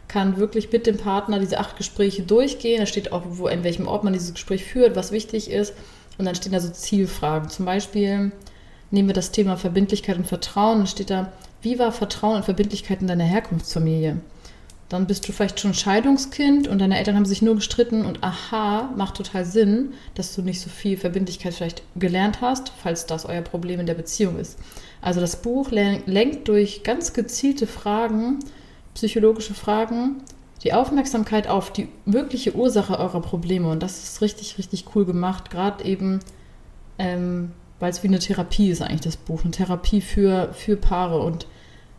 kann wirklich mit dem Partner diese acht Gespräche durchgehen. Da steht auch, wo, in welchem Ort man dieses Gespräch führt, was wichtig ist. Und dann stehen da so Zielfragen. Zum Beispiel nehmen wir das Thema Verbindlichkeit und Vertrauen. Dann steht da, wie war Vertrauen und Verbindlichkeit in deiner Herkunftsfamilie? Dann bist du vielleicht schon Scheidungskind und deine Eltern haben sich nur gestritten und aha, macht total Sinn, dass du nicht so viel Verbindlichkeit vielleicht gelernt hast, falls das euer Problem in der Beziehung ist. Also das Buch lenkt durch ganz gezielte Fragen psychologische Fragen die Aufmerksamkeit auf die wirkliche Ursache eurer Probleme. Und das ist richtig, richtig cool gemacht. Gerade eben, ähm, weil es wie eine Therapie ist eigentlich das Buch. Eine Therapie für, für Paare. Und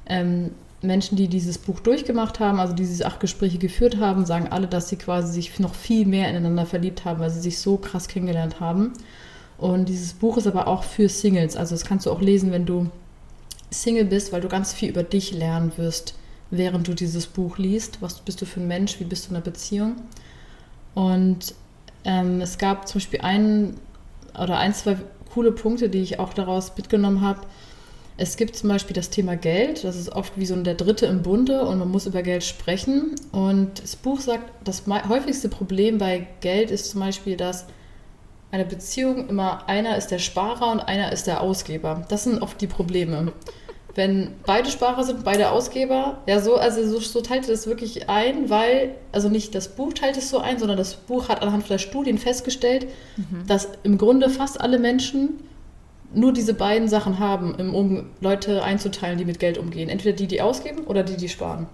ähm, Menschen, die dieses Buch durchgemacht haben, also die diese acht Gespräche geführt haben, sagen alle, dass sie quasi sich noch viel mehr ineinander verliebt haben, weil sie sich so krass kennengelernt haben. Und dieses Buch ist aber auch für Singles. Also das kannst du auch lesen, wenn du Single bist, weil du ganz viel über dich lernen wirst während du dieses Buch liest. Was bist du für ein Mensch? Wie bist du in einer Beziehung? Und ähm, es gab zum Beispiel einen oder ein, zwei coole Punkte, die ich auch daraus mitgenommen habe. Es gibt zum Beispiel das Thema Geld, das ist oft wie so der Dritte im Bunde und man muss über Geld sprechen. Und das Buch sagt, das häufigste Problem bei Geld ist zum Beispiel, dass eine Beziehung immer einer ist der Sparer und einer ist der Ausgeber. Das sind oft die Probleme wenn beide Sparer sind, beide Ausgeber, ja, so, also so, so teilt es wirklich ein, weil, also nicht das Buch teilt es so ein, sondern das Buch hat anhand der Studien festgestellt, mhm. dass im Grunde fast alle Menschen nur diese beiden Sachen haben, um Leute einzuteilen, die mit Geld umgehen. Entweder die, die ausgeben oder die, die sparen.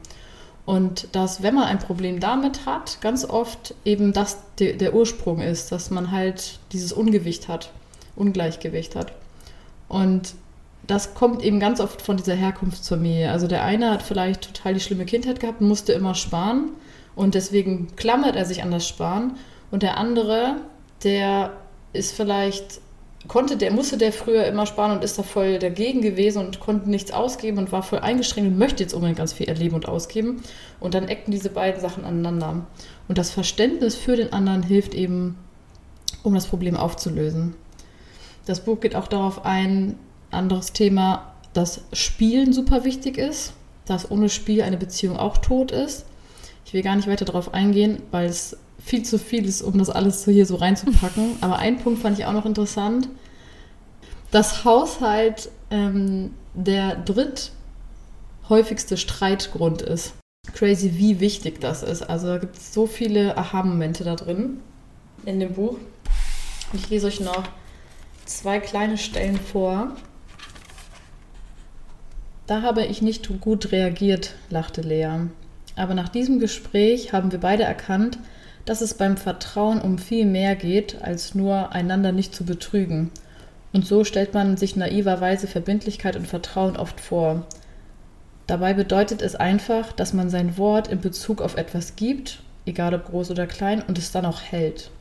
Und dass, wenn man ein Problem damit hat, ganz oft eben das de, der Ursprung ist, dass man halt dieses Ungewicht hat, Ungleichgewicht hat. Und das kommt eben ganz oft von dieser Herkunftsfamilie. Also der eine hat vielleicht total die schlimme Kindheit gehabt musste immer sparen und deswegen klammert er sich an das Sparen. Und der andere, der ist vielleicht, konnte der, musste der früher immer sparen und ist da voll dagegen gewesen und konnte nichts ausgeben und war voll eingeschränkt und möchte jetzt unbedingt ganz viel erleben und ausgeben. Und dann ecken diese beiden Sachen aneinander. Und das Verständnis für den anderen hilft eben, um das Problem aufzulösen. Das Buch geht auch darauf ein, anderes Thema, dass Spielen super wichtig ist, dass ohne Spiel eine Beziehung auch tot ist. Ich will gar nicht weiter darauf eingehen, weil es viel zu viel ist, um das alles hier so reinzupacken. <laughs> Aber ein Punkt fand ich auch noch interessant, dass Haushalt ähm, der dritthäufigste Streitgrund ist. Crazy, wie wichtig das ist. Also da gibt es so viele Aha-Momente da drin in dem Buch. Ich lese euch noch zwei kleine Stellen vor. Da habe ich nicht gut reagiert, lachte Lea. Aber nach diesem Gespräch haben wir beide erkannt, dass es beim Vertrauen um viel mehr geht, als nur einander nicht zu betrügen. Und so stellt man sich naiverweise Verbindlichkeit und Vertrauen oft vor. Dabei bedeutet es einfach, dass man sein Wort in Bezug auf etwas gibt, egal ob groß oder klein, und es dann auch hält.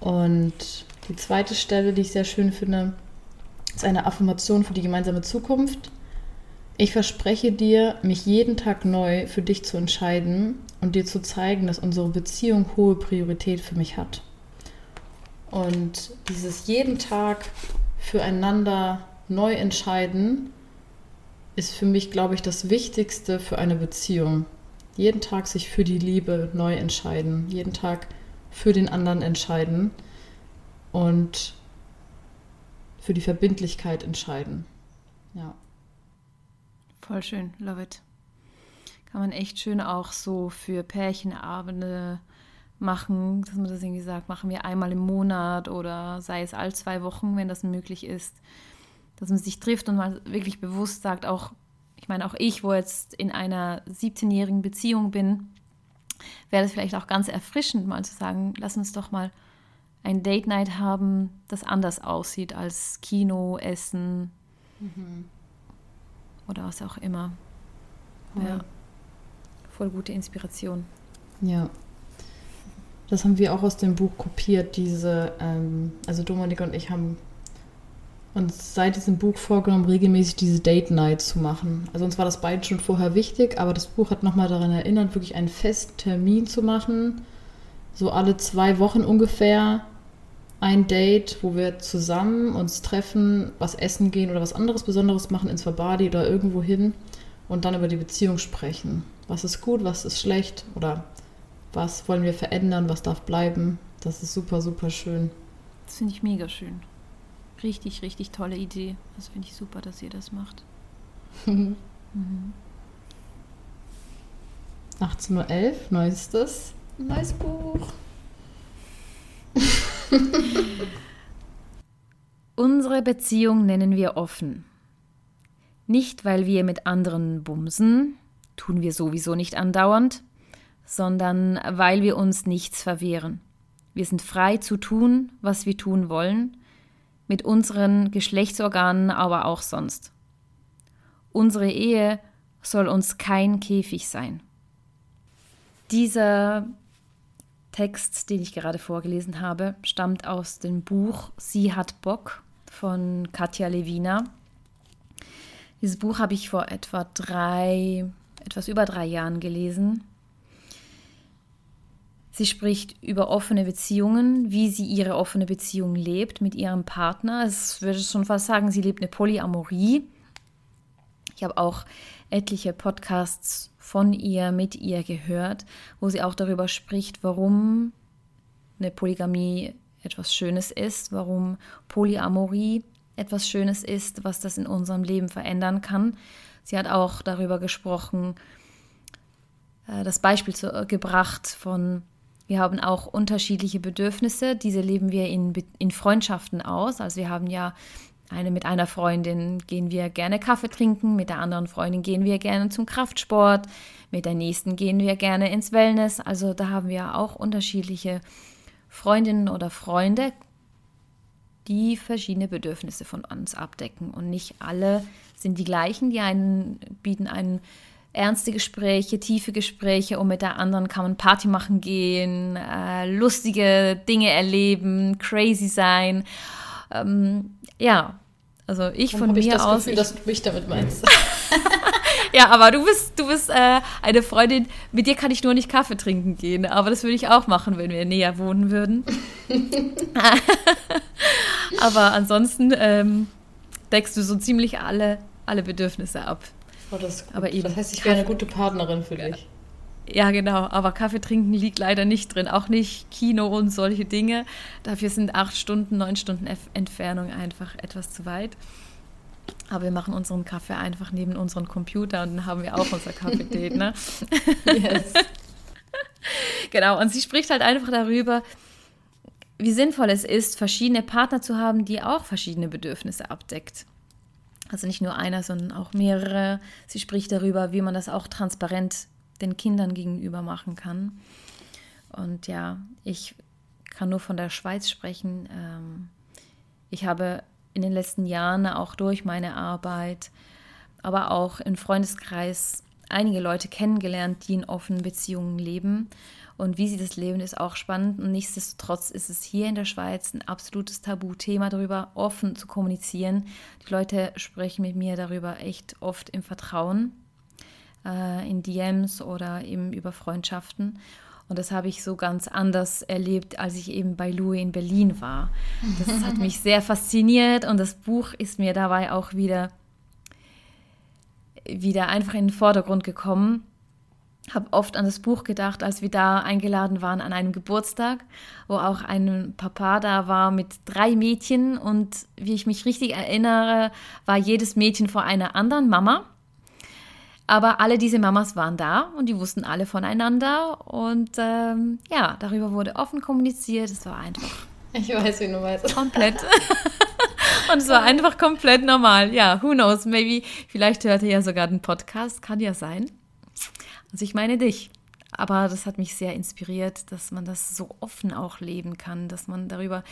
Und die zweite Stelle, die ich sehr schön finde, ist eine Affirmation für die gemeinsame Zukunft. Ich verspreche dir, mich jeden Tag neu für dich zu entscheiden und dir zu zeigen, dass unsere Beziehung hohe Priorität für mich hat. Und dieses jeden Tag füreinander neu entscheiden ist für mich, glaube ich, das Wichtigste für eine Beziehung. Jeden Tag sich für die Liebe neu entscheiden, jeden Tag für den anderen entscheiden und für die Verbindlichkeit entscheiden. Ja. Voll schön, love it. Kann man echt schön auch so für Pärchenabende machen, dass man das irgendwie sagt, machen wir einmal im Monat oder sei es all zwei Wochen, wenn das möglich ist. Dass man sich trifft und mal wirklich bewusst sagt, auch, ich meine, auch ich, wo jetzt in einer 17-jährigen Beziehung bin, wäre das vielleicht auch ganz erfrischend, mal zu sagen, lass uns doch mal ein Date Night haben, das anders aussieht als Kino, Essen mhm. Oder was auch immer. Ja. ja. Voll gute Inspiration. Ja. Das haben wir auch aus dem Buch kopiert, diese, ähm, also Dominik und ich haben uns seit diesem Buch vorgenommen, regelmäßig diese Date Night zu machen. Also uns war das beiden schon vorher wichtig, aber das Buch hat nochmal daran erinnert, wirklich einen festen Termin zu machen. So alle zwei Wochen ungefähr ein Date, wo wir zusammen uns treffen, was essen gehen oder was anderes Besonderes machen, ins Verbadi oder irgendwo hin und dann über die Beziehung sprechen. Was ist gut, was ist schlecht oder was wollen wir verändern, was darf bleiben. Das ist super, super schön. Das finde ich mega schön. Richtig, richtig tolle Idee. Das finde ich super, dass ihr das macht. <laughs> mhm. 18.11 Uhr, neuestes, neues Buch. <laughs> Unsere Beziehung nennen wir offen. Nicht, weil wir mit anderen bumsen, tun wir sowieso nicht andauernd, sondern weil wir uns nichts verwehren. Wir sind frei zu tun, was wir tun wollen, mit unseren Geschlechtsorganen, aber auch sonst. Unsere Ehe soll uns kein Käfig sein. Dieser Text, den ich gerade vorgelesen habe, stammt aus dem Buch Sie hat Bock von Katja Levina. Dieses Buch habe ich vor etwa drei, etwas über drei Jahren gelesen. Sie spricht über offene Beziehungen, wie sie ihre offene Beziehung lebt mit ihrem Partner. Es würde schon fast sagen, sie lebt eine Polyamorie. Ich habe auch etliche Podcasts von ihr, mit ihr gehört, wo sie auch darüber spricht, warum eine Polygamie etwas Schönes ist, warum Polyamorie etwas Schönes ist, was das in unserem Leben verändern kann. Sie hat auch darüber gesprochen, äh, das Beispiel zu, äh, gebracht von, wir haben auch unterschiedliche Bedürfnisse, diese leben wir in, in Freundschaften aus. Also wir haben ja eine mit einer Freundin gehen wir gerne Kaffee trinken, mit der anderen Freundin gehen wir gerne zum Kraftsport, mit der nächsten gehen wir gerne ins Wellness. Also da haben wir auch unterschiedliche Freundinnen oder Freunde, die verschiedene Bedürfnisse von uns abdecken. Und nicht alle sind die gleichen. Die einen bieten einen ernste Gespräche, tiefe Gespräche und mit der anderen kann man Party machen gehen, äh, lustige Dinge erleben, crazy sein. Ähm, ja, also ich Dann von mir ich das aus. Gefühl, dass du mich damit meinst. <laughs> ja, aber du bist, du bist äh, eine Freundin, mit dir kann ich nur nicht Kaffee trinken gehen. Aber das würde ich auch machen, wenn wir näher wohnen würden. <laughs> aber ansonsten ähm, deckst du so ziemlich alle, alle Bedürfnisse ab. Oh, das, aber eben, das heißt, ich wäre eine gute Partnerin für dich. Ja, genau. Aber Kaffee trinken liegt leider nicht drin. Auch nicht Kino und solche Dinge. Dafür sind acht Stunden, neun Stunden Entfernung einfach etwas zu weit. Aber wir machen unseren Kaffee einfach neben unseren Computer und dann haben wir auch unser Kaffee-Date, ne? Yes. <laughs> genau. Und sie spricht halt einfach darüber, wie sinnvoll es ist, verschiedene Partner zu haben, die auch verschiedene Bedürfnisse abdeckt. Also nicht nur einer, sondern auch mehrere. Sie spricht darüber, wie man das auch transparent den Kindern gegenüber machen kann. Und ja, ich kann nur von der Schweiz sprechen. Ähm, ich habe in den letzten Jahren auch durch meine Arbeit, aber auch im Freundeskreis einige Leute kennengelernt, die in offenen Beziehungen leben. Und wie sie das leben, ist auch spannend. Und nichtsdestotrotz ist es hier in der Schweiz ein absolutes Tabuthema, darüber offen zu kommunizieren. Die Leute sprechen mit mir darüber echt oft im Vertrauen äh, in DMs oder eben über Freundschaften. Und das habe ich so ganz anders erlebt, als ich eben bei Louis in Berlin war. Das hat mich <laughs> sehr fasziniert und das Buch ist mir dabei auch wieder, wieder einfach in den Vordergrund gekommen. Habe oft an das Buch gedacht, als wir da eingeladen waren an einem Geburtstag, wo auch ein Papa da war mit drei Mädchen und wie ich mich richtig erinnere, war jedes Mädchen vor einer anderen Mama Aber alle diese Mamas waren da und die wussten alle voneinander. Und ähm, ja, darüber wurde offen kommuniziert. Es war einfach. Ich weiß, wie du weißt. Komplett. <laughs> und es war einfach komplett normal. Ja, who knows? Maybe, vielleicht hört ihr ja sogar den Podcast. Kann ja sein. Also ich meine dich. Aber das hat mich sehr inspiriert, dass man das so offen auch leben kann, dass man darüber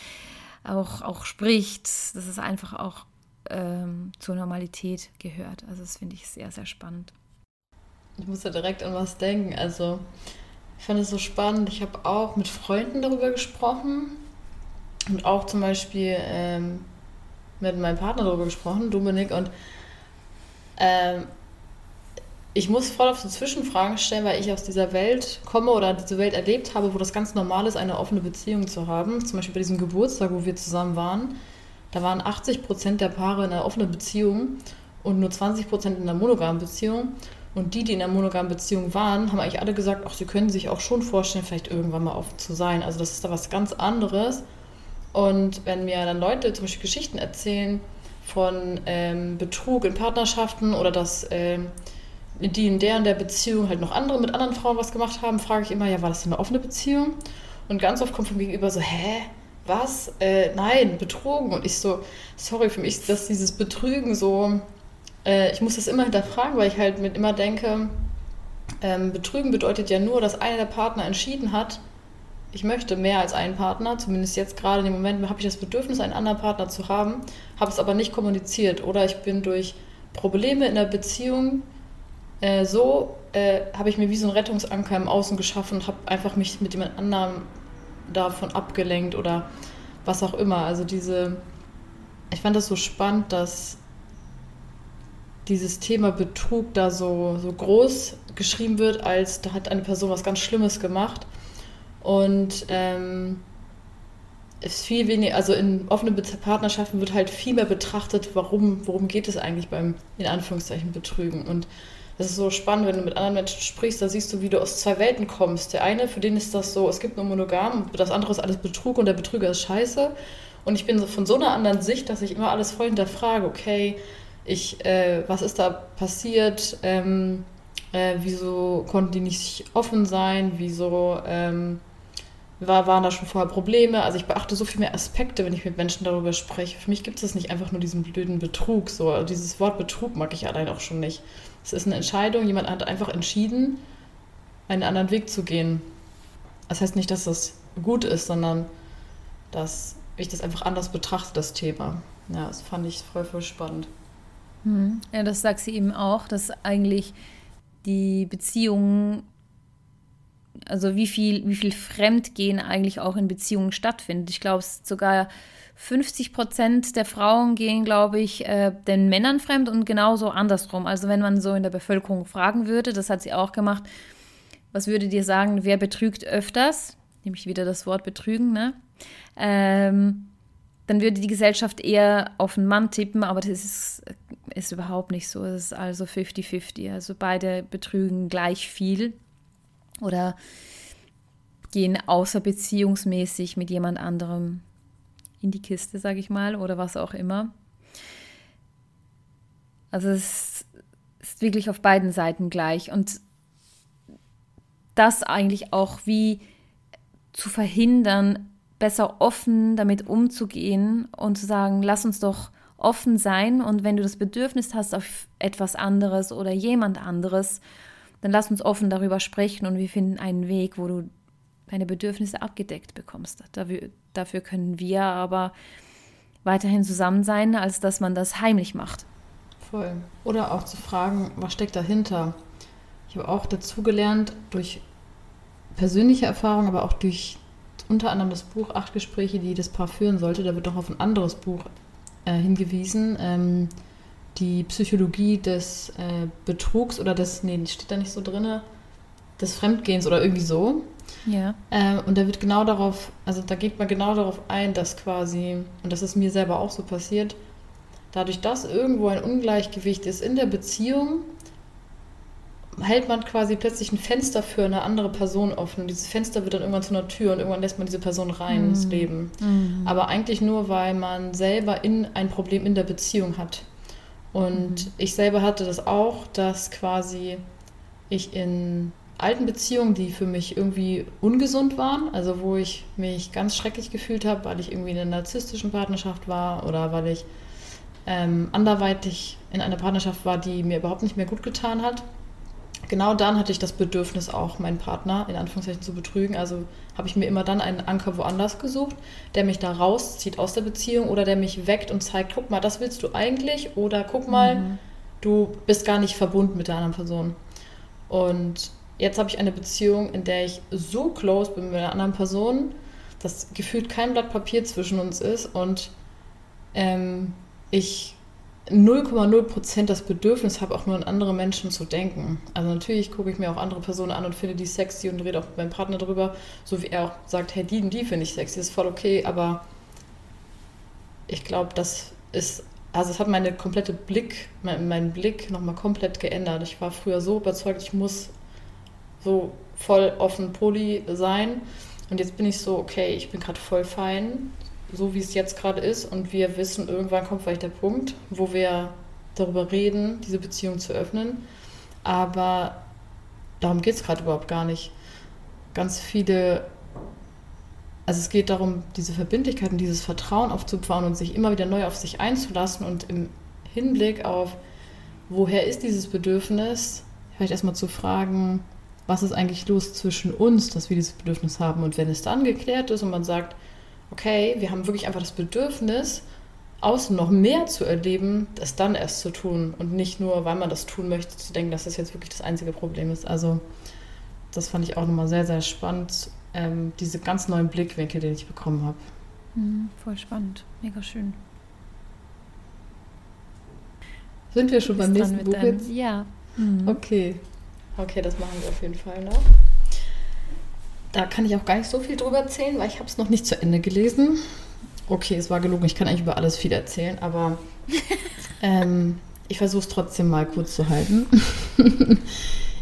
auch, auch spricht, dass es einfach auch ähm, zur Normalität gehört. Also das finde ich sehr, sehr spannend. Ich muss da direkt an was denken. Also ich fand es so spannend. Ich habe auch mit Freunden darüber gesprochen und auch zum Beispiel ähm, mit meinem Partner darüber gesprochen, Dominik. Und ähm, ich muss voll auf so Zwischenfragen stellen, weil ich aus dieser Welt komme oder diese Welt erlebt habe, wo das ganz normal ist, eine offene Beziehung zu haben. Zum Beispiel bei diesem Geburtstag, wo wir zusammen waren. Da waren 80 Prozent der Paare in einer offenen Beziehung und nur 20 Prozent in einer monogamen Beziehung. Und die, die in einer monogamen Beziehung waren, haben eigentlich alle gesagt, ach, sie können sich auch schon vorstellen, vielleicht irgendwann mal offen zu sein. Also das ist da was ganz anderes. Und wenn mir dann Leute zum Beispiel Geschichten erzählen von ähm, Betrug in Partnerschaften oder dass ähm, die in der der Beziehung halt noch andere mit anderen Frauen was gemacht haben, frage ich immer, ja, war das denn eine offene Beziehung? Und ganz oft kommt vom Gegenüber so, hä? Was? Äh, nein, betrogen. Und ich so, sorry, für mich ist das dieses Betrügen so, äh, ich muss das immer hinterfragen, weil ich halt mit immer denke, ähm, Betrügen bedeutet ja nur, dass einer der Partner entschieden hat, ich möchte mehr als einen Partner, zumindest jetzt gerade in dem Moment habe ich das Bedürfnis, einen anderen Partner zu haben, habe es aber nicht kommuniziert oder ich bin durch Probleme in der Beziehung äh, so, äh, habe ich mir wie so einen Rettungsanker im Außen geschaffen und habe einfach mich mit jemand anderem davon abgelenkt oder was auch immer. Also diese, ich fand das so spannend, dass dieses Thema Betrug da so, so groß geschrieben wird, als da hat eine Person was ganz Schlimmes gemacht. Und ähm, ist viel weniger, also in offenen Partnerschaften wird halt viel mehr betrachtet, warum, worum geht es eigentlich beim, in Anführungszeichen, Betrügen. Und das ist so spannend, wenn du mit anderen Menschen sprichst, da siehst du, wie du aus zwei Welten kommst. Der eine, für den ist das so, es gibt nur Monogam, das andere ist alles Betrug und der Betrüger ist scheiße. Und ich bin so von so einer anderen Sicht, dass ich immer alles voll hinterfrage, okay, ich, äh, was ist da passiert? Ähm, äh, wieso konnten die nicht offen sein? Wieso ähm, war, waren da schon vorher Probleme? Also ich beachte so viel mehr Aspekte, wenn ich mit Menschen darüber spreche. Für mich gibt es nicht einfach nur diesen blöden Betrug. So. Also dieses Wort Betrug mag ich allein auch schon nicht. Es ist eine Entscheidung, jemand hat einfach entschieden, einen anderen Weg zu gehen. Das heißt nicht, dass das gut ist, sondern dass ich das einfach anders betrachte, das Thema. Ja, das fand ich voll, voll spannend. Hm. Ja, das sagt sie eben auch, dass eigentlich die Beziehungen, also wie viel, wie viel Fremdgehen eigentlich auch in Beziehungen stattfindet. Ich glaube, sogar 50 Prozent der Frauen gehen, glaube ich, äh, den Männern fremd und genauso andersrum. Also wenn man so in der Bevölkerung fragen würde, das hat sie auch gemacht, was würdet ihr sagen, wer betrügt öfters? Nämlich wieder das Wort betrügen, ne? Ähm, dann würde die Gesellschaft eher auf einen Mann tippen, aber das ist, ist überhaupt nicht so. Es ist also 50-50. Also beide betrügen gleich viel oder gehen außerbeziehungsmäßig mit jemand anderem in die Kiste, sage ich mal, oder was auch immer. Also es ist wirklich auf beiden Seiten gleich. Und das eigentlich auch wie zu verhindern, besser offen damit umzugehen und zu sagen, lass uns doch offen sein und wenn du das Bedürfnis hast auf etwas anderes oder jemand anderes, dann lass uns offen darüber sprechen und wir finden einen Weg, wo du deine Bedürfnisse abgedeckt bekommst. Dafür, dafür können wir aber weiterhin zusammen sein, als dass man das heimlich macht. Voll. Oder auch zu fragen, was steckt dahinter? Ich habe auch dazugelernt durch persönliche Erfahrung, aber auch durch unter anderem das Buch Acht Gespräche, die das Paar führen sollte. Da wird auch auf ein anderes Buch äh, hingewiesen. Ähm, die Psychologie des äh, Betrugs oder des, nee, steht da nicht so drin, des Fremdgehens oder irgendwie so. Ja. Äh, und da wird genau darauf, also da geht man genau darauf ein, dass quasi, und das ist mir selber auch so passiert, dadurch, dass irgendwo ein Ungleichgewicht ist in der Beziehung, hält man quasi plötzlich ein Fenster für eine andere Person offen. Und dieses Fenster wird dann irgendwann zu einer Tür und irgendwann lässt man diese Person rein mhm. ins Leben. Mhm. Aber eigentlich nur, weil man selber in ein Problem in der Beziehung hat. Und mhm. ich selber hatte das auch, dass quasi ich in alten Beziehungen, die für mich irgendwie ungesund waren, also wo ich mich ganz schrecklich gefühlt habe, weil ich irgendwie in einer narzisstischen Partnerschaft war oder weil ich ähm, anderweitig in einer Partnerschaft war, die mir überhaupt nicht mehr gut getan hat. Genau dann hatte ich das Bedürfnis auch, meinen Partner in Anführungszeichen zu betrügen. Also habe ich mir immer dann einen Anker woanders gesucht, der mich da rauszieht aus der Beziehung oder der mich weckt und zeigt, guck mal, das willst du eigentlich oder guck mal, mhm. du bist gar nicht verbunden mit der anderen Person. Und jetzt habe ich eine Beziehung, in der ich so close bin mit einer anderen Person, dass gefühlt kein Blatt Papier zwischen uns ist und ähm, ich 0,0% das Bedürfnis habe, auch nur an andere Menschen zu denken. Also natürlich gucke ich mir auch andere Personen an und finde die sexy und rede auch mit meinem Partner drüber, so wie er auch sagt, hey, die und die finde ich sexy, ist voll okay, aber ich glaube, das ist, also es hat meine komplette Blick, mein, meinen Blick nochmal komplett geändert. Ich war früher so überzeugt, ich muss so voll offen Poli sein und jetzt bin ich so, okay, ich bin gerade voll fein, so wie es jetzt gerade ist. Und wir wissen, irgendwann kommt vielleicht der Punkt, wo wir darüber reden, diese Beziehung zu öffnen. Aber darum geht es gerade überhaupt gar nicht. Ganz viele, also es geht darum, diese Verbindlichkeit und dieses Vertrauen aufzubauen und sich immer wieder neu auf sich einzulassen und im Hinblick auf, woher ist dieses Bedürfnis, vielleicht erstmal zu fragen, was ist eigentlich los zwischen uns, dass wir dieses Bedürfnis haben. Und wenn es dann geklärt ist und man sagt, okay, wir haben wirklich einfach das Bedürfnis, außen noch mehr zu erleben, das dann erst zu tun und nicht nur, weil man das tun möchte, zu denken, dass das jetzt wirklich das einzige Problem ist. Also das fand ich auch nochmal sehr, sehr spannend, ähm, diese ganz neuen Blickwinkel, den ich bekommen habe. Mhm, voll spannend, mega schön. Sind wir schon beim nächsten Buch? Ja. Mhm. Okay. Okay, das machen wir auf jeden Fall noch da kann ich auch gar nicht so viel drüber erzählen, weil ich habe es noch nicht zu Ende gelesen. Okay, es war gelogen, ich kann eigentlich über alles viel erzählen, aber <laughs> ähm, ich versuche es trotzdem mal kurz zu halten. <laughs>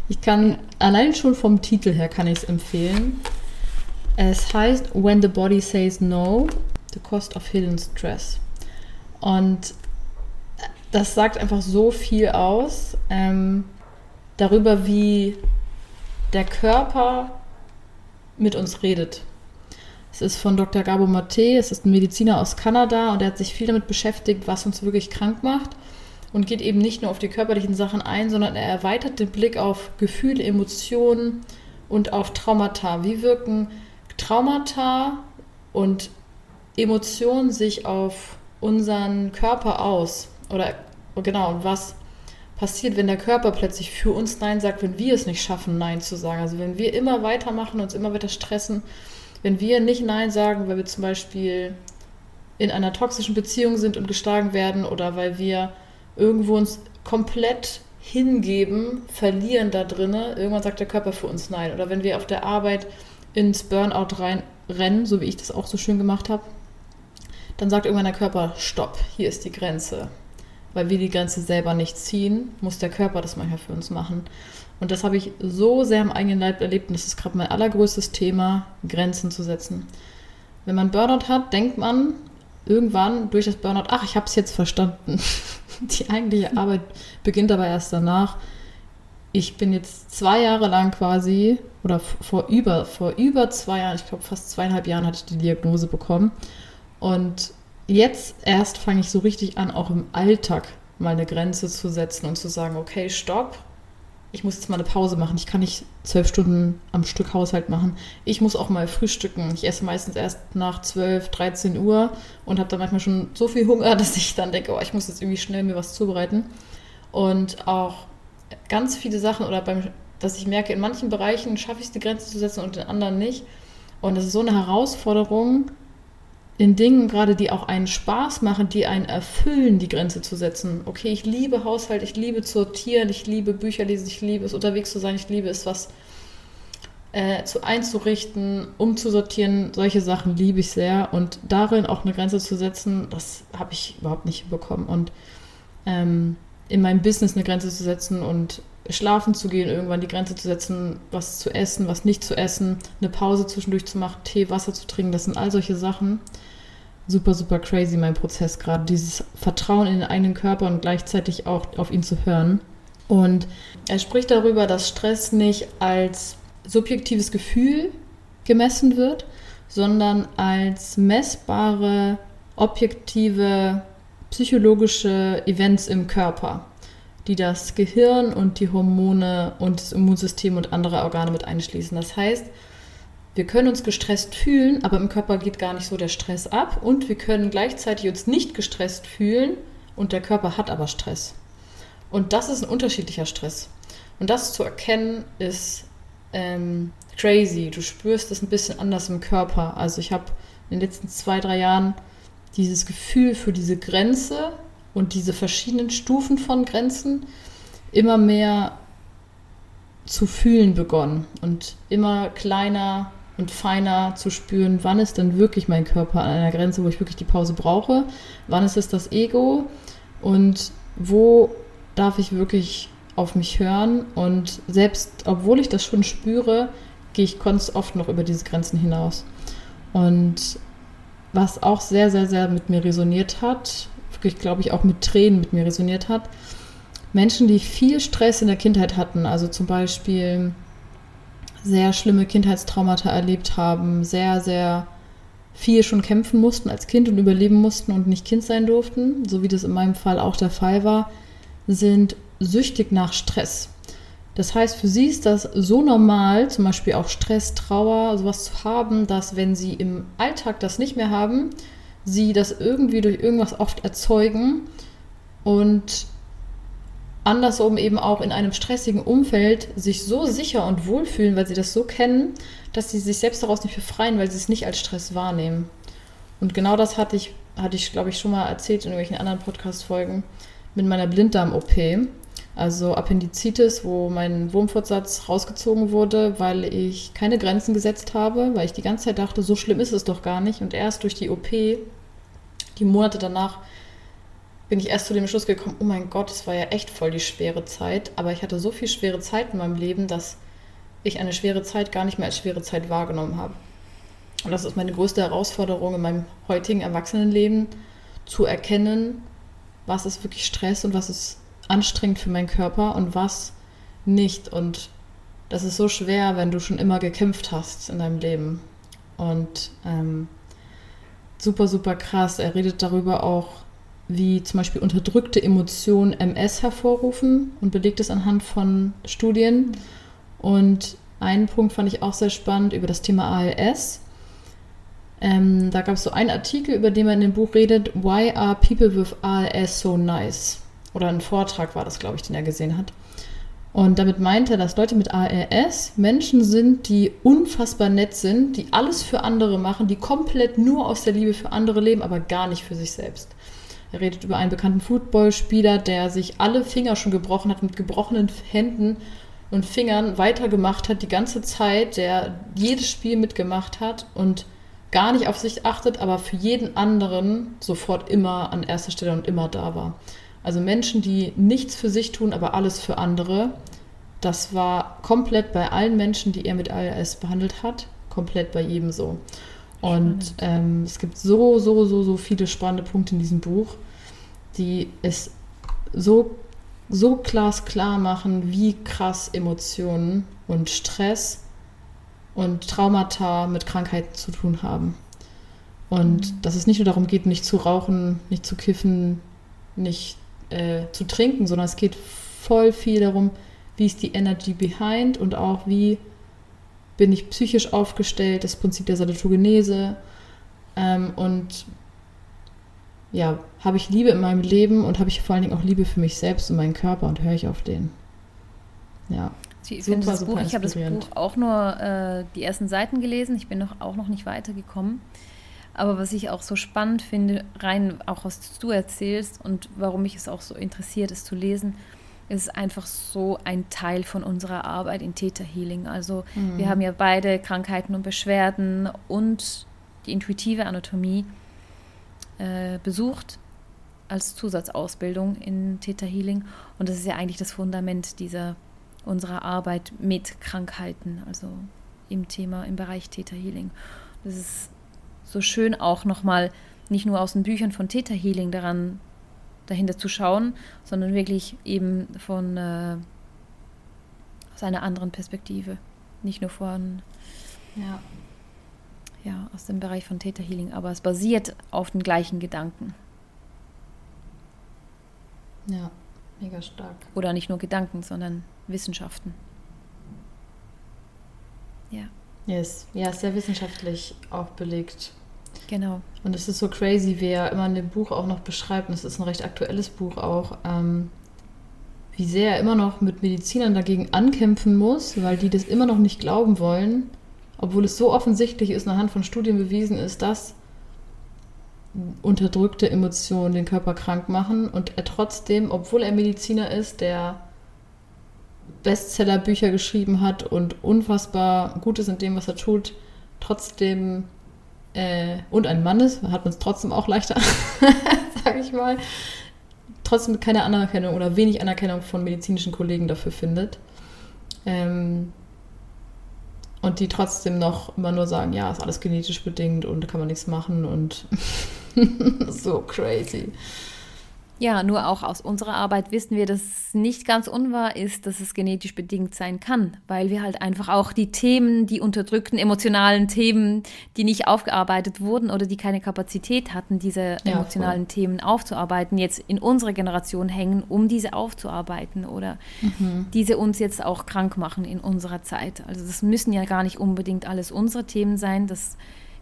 ich kann, allein schon vom Titel her kann ich es empfehlen. Es heißt When the Body Says No, The Cost of Hidden Stress. Und das sagt einfach so viel aus ähm, darüber, wie der Körper mit uns redet. Es ist von Dr. Gabo Mate, es ist ein Mediziner aus Kanada und er hat sich viel damit beschäftigt, was uns wirklich krank macht und geht eben nicht nur auf die körperlichen Sachen ein, sondern er erweitert den Blick auf Gefühle, Emotionen und auf Traumata. Wie wirken Traumata und Emotionen sich auf unseren Körper aus? Oder genau, was passiert, wenn der Körper plötzlich für uns Nein sagt, wenn wir es nicht schaffen, Nein zu sagen. Also wenn wir immer weitermachen, uns immer weiter stressen, wenn wir nicht Nein sagen, weil wir zum Beispiel in einer toxischen Beziehung sind und geschlagen werden oder weil wir irgendwo uns komplett hingeben, verlieren da drinnen, irgendwann sagt der Körper für uns Nein. Oder wenn wir auf der Arbeit ins Burnout reinrennen, so wie ich das auch so schön gemacht habe, dann sagt irgendwann der Körper, stopp, hier ist die Grenze weil wir die Grenze selber nicht ziehen, muss der Körper das manchmal für uns machen. Und das habe ich so sehr im eigenen Leib erlebt und das ist gerade mein allergrößtes Thema, Grenzen zu setzen. Wenn man Burnout hat, denkt man irgendwann durch das Burnout, ach, ich habe es jetzt verstanden. <laughs> Die eigentliche Arbeit beginnt aber erst danach. Ich bin jetzt zwei Jahre lang quasi, oder vor über, vor über zwei Jahren, ich glaube fast zweieinhalb Jahren hatte ich die Diagnose bekommen. Und jetzt erst fange ich so richtig an, auch im Alltag mal eine Grenze zu setzen und zu sagen, okay, stopp, ich muss jetzt mal eine Pause machen. Ich kann nicht zwölf Stunden am Stück Haushalt machen. Ich muss auch mal frühstücken. Ich esse meistens erst nach 12, 13 Uhr und habe dann manchmal schon so viel Hunger, <laughs> dass ich dann denke, oh, ich muss jetzt irgendwie schnell mir was zubereiten. Und auch ganz viele Sachen oder beim, dass ich merke, in manchen Bereichen schaffe ich es, die Grenze zu setzen und in anderen nicht. Und das ist so eine Herausforderung, in Dingen gerade, die auch einen Spaß machen, die einen erfüllen, die Grenze zu setzen. Okay, ich liebe Haushalt, ich liebe sortieren, ich liebe Bücher lesen, ich liebe es unterwegs zu sein, ich liebe es, was äh, zu einzurichten, umzusortieren. Solche Sachen liebe ich sehr. Und darin auch eine Grenze zu setzen, das habe ich überhaupt nicht bekommen. Und ähm, in meinem Business eine Grenze zu setzen und schlafen zu gehen, irgendwann die Grenze zu setzen, was zu essen, was nicht zu essen, eine Pause zwischendurch zu machen, Tee, Wasser zu trinken, das sind all solche Sachen, super, super crazy, mein Prozess gerade. Dieses Vertrauen in den eigenen Körper und gleichzeitig auch auf ihn zu hören. Und er spricht darüber, dass Stress nicht als subjektives Gefühl gemessen wird, sondern als messbare, objektive, psychologische Events im Körper, die das Gehirn und die Hormone und das Immunsystem und andere Organe mit einschließen. Das heißt, wir können uns gestresst fühlen, aber im Körper geht gar nicht so der Stress ab und wir können gleichzeitig uns nicht gestresst fühlen und der Körper hat aber Stress. Und das ist ein unterschiedlicher Stress. Und das zu erkennen ist ähm, crazy. Du spürst es ein bisschen anders im Körper. Also ich habe in den letzten zwei, drei Jahren dieses Gefühl für diese Grenze und diese verschiedenen Stufen von Grenzen immer mehr zu fühlen begonnen und immer kleiner und feiner zu spüren, wann ist denn wirklich mein Körper an einer Grenze, wo ich wirklich die Pause brauche, wann ist es das Ego? Und wo darf ich wirklich auf mich hören? Und selbst obwohl ich das schon spüre, gehe ich ganz oft noch über diese Grenzen hinaus. Und was auch sehr, sehr, sehr mit mir resoniert hat, wirklich glaube ich auch mit Tränen mit mir resoniert hat, Menschen, die viel Stress in der Kindheit hatten, also zum Beispiel sehr schlimme Kindheitstraumata erlebt haben, sehr, sehr viel schon kämpfen mussten als Kind und überleben mussten und nicht Kind sein durften, so wie das in meinem Fall auch der Fall war, sind süchtig nach Stress. Das heißt, für sie ist das so normal, zum Beispiel auch Stress, Trauer, sowas zu haben, dass wenn sie im Alltag das nicht mehr haben, sie das irgendwie durch irgendwas oft erzeugen und andersrum eben auch in einem stressigen Umfeld sich so sicher und wohlfühlen, weil sie das so kennen, dass sie sich selbst daraus nicht befreien, weil sie es nicht als Stress wahrnehmen. Und genau das hatte ich, hatte ich, glaube ich, schon mal erzählt in irgendwelchen anderen Podcast-Folgen mit meiner Blinddarm-OP. Also Appendizitis, wo mein Wurmfortsatz rausgezogen wurde, weil ich keine Grenzen gesetzt habe, weil ich die ganze Zeit dachte, so schlimm ist es doch gar nicht. Und erst durch die OP, die Monate danach, bin ich erst zu dem Schluss gekommen, oh mein Gott, es war ja echt voll die schwere Zeit. Aber ich hatte so viel schwere Zeit in meinem Leben, dass ich eine schwere Zeit gar nicht mehr als schwere Zeit wahrgenommen habe. Und das ist meine größte Herausforderung in meinem heutigen Erwachsenenleben, zu erkennen, was ist wirklich Stress und was ist anstrengend für meinen Körper und was nicht. Und das ist so schwer, wenn du schon immer gekämpft hast in deinem Leben. Und ähm, super, super krass. Er redet darüber auch, wie zum Beispiel unterdrückte Emotionen MS hervorrufen und belegt es anhand von Studien. Und einen Punkt fand ich auch sehr spannend über das Thema ALS. Ähm, da gab es so einen Artikel, über den man in dem Buch redet, Why are people with ALS so nice? Oder ein Vortrag war das, glaube ich, den er gesehen hat. Und damit meinte er, dass Leute mit ALS Menschen sind, die unfassbar nett sind, die alles für andere machen, die komplett nur aus der Liebe für andere leben, aber gar nicht für sich selbst. Er redet über einen bekannten Footballspieler, der sich alle Finger schon gebrochen hat, mit gebrochenen Händen und Fingern weitergemacht hat die ganze Zeit, der jedes Spiel mitgemacht hat und gar nicht auf sich achtet, aber für jeden anderen sofort immer an erster Stelle und immer da war. Also Menschen, die nichts für sich tun, aber alles für andere. Das war komplett bei allen Menschen, die er mit ALS behandelt hat, komplett bei jedem so. Und ähm, es gibt so, so, so, so viele spannende Punkte in diesem Buch, die es so, so glasklar machen, wie krass Emotionen und Stress und Traumata mit Krankheiten zu tun haben. Und mhm. dass es nicht nur darum geht, nicht zu rauchen, nicht zu kiffen, nicht äh, zu trinken, sondern es geht voll viel darum, wie ist die Energy behind und auch wie bin ich psychisch aufgestellt, das Prinzip der Salutogenese ähm, und ja, habe ich Liebe in meinem Leben und habe ich vor allen Dingen auch Liebe für mich selbst und meinen Körper und höre ich auf den. Ja. Ich finde das Buch, ich habe das Buch auch nur äh, die ersten Seiten gelesen, ich bin noch, auch noch nicht weitergekommen. Aber was ich auch so spannend finde, rein auch was du erzählst und warum mich es auch so interessiert, es zu lesen, ist einfach so ein Teil von unserer Arbeit in Theta Healing. Also mhm. wir haben ja beide Krankheiten und Beschwerden und die intuitive Anatomie äh, besucht als Zusatzausbildung in Theta Healing. Und das ist ja eigentlich das Fundament dieser unserer Arbeit mit Krankheiten, also im Thema, im Bereich Theta Healing. Das ist so schön auch nochmal nicht nur aus den Büchern von Theta Healing daran dahinter zu schauen, sondern wirklich eben von äh, aus einer anderen Perspektive. Nicht nur von Ja. ja, aus dem Bereich von Theta Healing, aber es basiert auf den gleichen Gedanken. Ja, mega stark. Oder nicht nur Gedanken, sondern Wissenschaften. Ja, Yes. Ja, ist sehr wissenschaftlich auch belegt. genau. Und es ist so crazy, wie er immer in dem Buch auch noch beschreibt, und es ist ein recht aktuelles Buch auch, ähm, wie sehr er immer noch mit Medizinern dagegen ankämpfen muss, weil die das immer noch nicht glauben wollen, obwohl es so offensichtlich ist, anhand von Studien bewiesen ist, dass unterdrückte Emotionen den Körper krank machen und er trotzdem, obwohl er Mediziner ist, der Bestsellerbücher geschrieben hat und unfassbar gut ist in dem, was er tut, trotzdem äh, und ein Mann ist, hat man es trotzdem auch leichter, <laughs> sage ich mal, trotzdem keine Anerkennung oder wenig Anerkennung von medizinischen Kollegen dafür findet. Ähm, und die trotzdem noch immer nur sagen, ja, ist alles genetisch bedingt und kann man nichts machen und <laughs> so crazy. Ja, nur auch aus unserer Arbeit wissen wir, dass es nicht ganz unwahr ist, dass es genetisch bedingt sein kann, weil wir halt einfach auch die Themen, die unterdrückten emotionalen Themen, die nicht aufgearbeitet wurden oder die keine Kapazität hatten, diese Ja, emotionalen Themen aufzuarbeiten, jetzt in unserer Generation hängen, um diese aufzuarbeiten oder diese uns jetzt auch krank machen in unserer Zeit. Also das müssen ja gar nicht unbedingt alles unsere Themen sein, das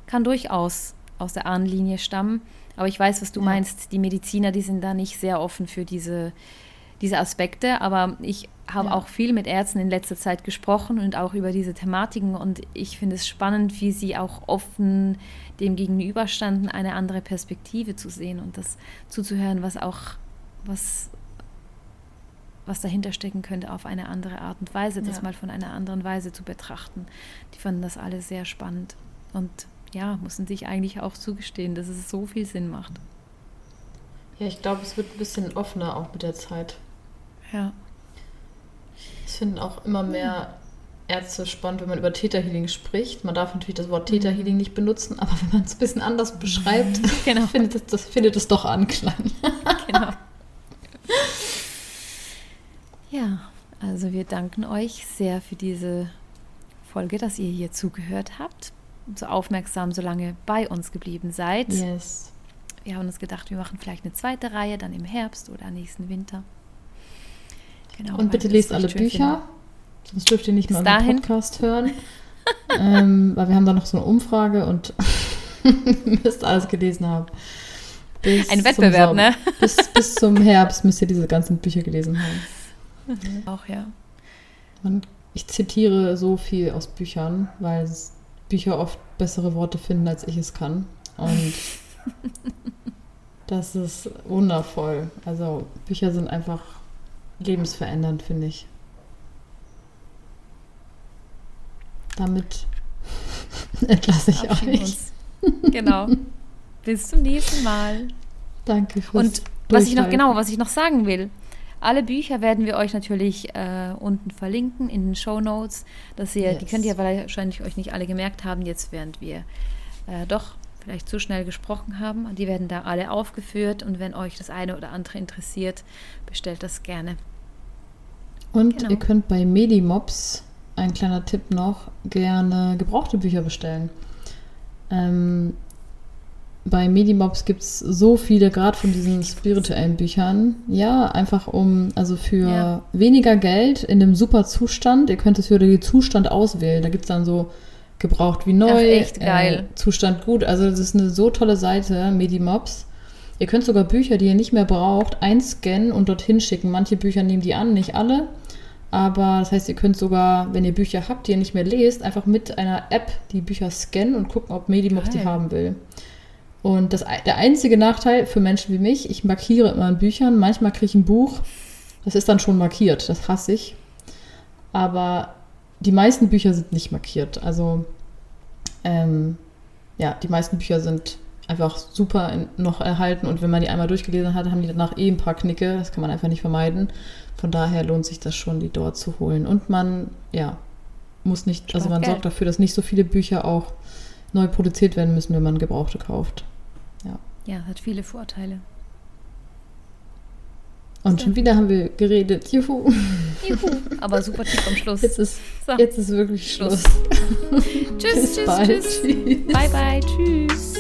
kann durchaus aus der Ahnenlinie stammen. Aber ich weiß, was du Ja. meinst. Die Mediziner, die sind da nicht sehr offen für diese, diese Aspekte. Aber ich habe Ja. auch viel mit Ärzten in letzter Zeit gesprochen und auch über diese Thematiken. Und ich finde es spannend, wie sie auch offen dem gegenüberstanden, eine andere Perspektive zu sehen und das zuzuhören, was auch, was, was dahinter stecken könnte, auf eine andere Art und Weise, das Ja. mal von einer anderen Weise zu betrachten. Die fanden das alle sehr spannend. Und ja, mussten sich eigentlich auch zugestehen, dass es so viel Sinn macht. Ja, ich glaube, es wird ein bisschen offener auch mit der Zeit. Ja. Es finden auch immer mehr Ärzte spannend, wenn man über Theta Healing spricht. Man darf natürlich das Wort Theta Healing nicht benutzen, aber wenn man es ein bisschen anders beschreibt, <laughs> Genau. findet, es, das, findet es doch Anklang. genau. <laughs> Ja, also wir danken euch sehr für diese Folge, dass ihr hier zugehört habt, so aufmerksam so lange bei uns geblieben seid. Yes. Wir haben uns gedacht, wir machen vielleicht eine zweite Reihe, dann im Herbst oder nächsten Winter. Genau, Und bitte lest alle Bücher, sonst dürft ihr nicht Bis mehr unseren. Podcast hören. <laughs> ähm, weil wir haben da noch so eine Umfrage und <laughs> müsst alles gelesen haben. Bis Ein Wettbewerb, ne? Bis, bis zum Herbst müsst ihr diese ganzen Bücher gelesen haben. finden. Auch ja. Man, ich zitiere so viel aus Büchern, weil es Bücher oft bessere Worte finden, als ich es kann. Und <laughs> das ist wundervoll. Also Bücher sind einfach lebensverändernd, finde ich. Damit <laughs> entlasse ich euch. uns. Genau. Bis zum nächsten Mal. Danke fürs Und was ich noch genau, was ich noch sagen will. Alle Bücher werden wir euch natürlich äh, unten verlinken in den Show Notes, dass ihr, die Yes. könnt ihr wahrscheinlich euch nicht alle gemerkt haben, jetzt während wir äh, doch vielleicht zu schnell gesprochen haben. Die werden da alle aufgeführt und wenn euch das eine oder andere interessiert, bestellt das gerne. Und Genau. ihr könnt bei Medimobs, ein kleiner Tipp noch, gerne gebrauchte Bücher bestellen. Ähm, bei Medimobs gibt es so viele, gerade von diesen spirituellen Büchern. Ja, einfach um, also für Ja. weniger Geld in einem super Zustand. Ihr könnt es für den Zustand auswählen. Da gibt es dann so gebraucht wie neu. Ach, echt geil. Äh, Zustand gut. Also das ist eine so tolle Seite, Medimobs. Ihr könnt sogar Bücher, die ihr nicht mehr braucht, einscannen und dorthin schicken. Manche Bücher nehmen die an, nicht alle. Aber das heißt, ihr könnt sogar, wenn ihr Bücher habt, die ihr nicht mehr lest, einfach mit einer App die Bücher scannen und gucken, ob Medimobs die haben will. Und das, der einzige Nachteil für Menschen wie mich, ich markiere immer in Büchern. Manchmal kriege ich ein Buch, das ist dann schon markiert, das hasse ich. Aber die meisten Bücher sind nicht markiert. Also, ähm, ja, die meisten Bücher sind einfach super in, noch erhalten und wenn man die einmal durchgelesen hat, haben die danach eh ein paar Knicke. Das kann man einfach nicht vermeiden. Von daher lohnt sich das schon, die dort zu holen. Und man, ja, muss nicht, also man Geld. sorgt dafür, dass nicht so viele Bücher auch neu produziert werden müssen, wenn man Gebrauchte kauft. Ja, hat viele Vorteile. Und schon wieder haben wir geredet. Juhu. Juhu. Aber super Tipp am Schluss. Jetzt ist, so. jetzt ist wirklich Schluss. <laughs> tschüss, tschüss, bald. tschüss. Bye, bye. Tschüss.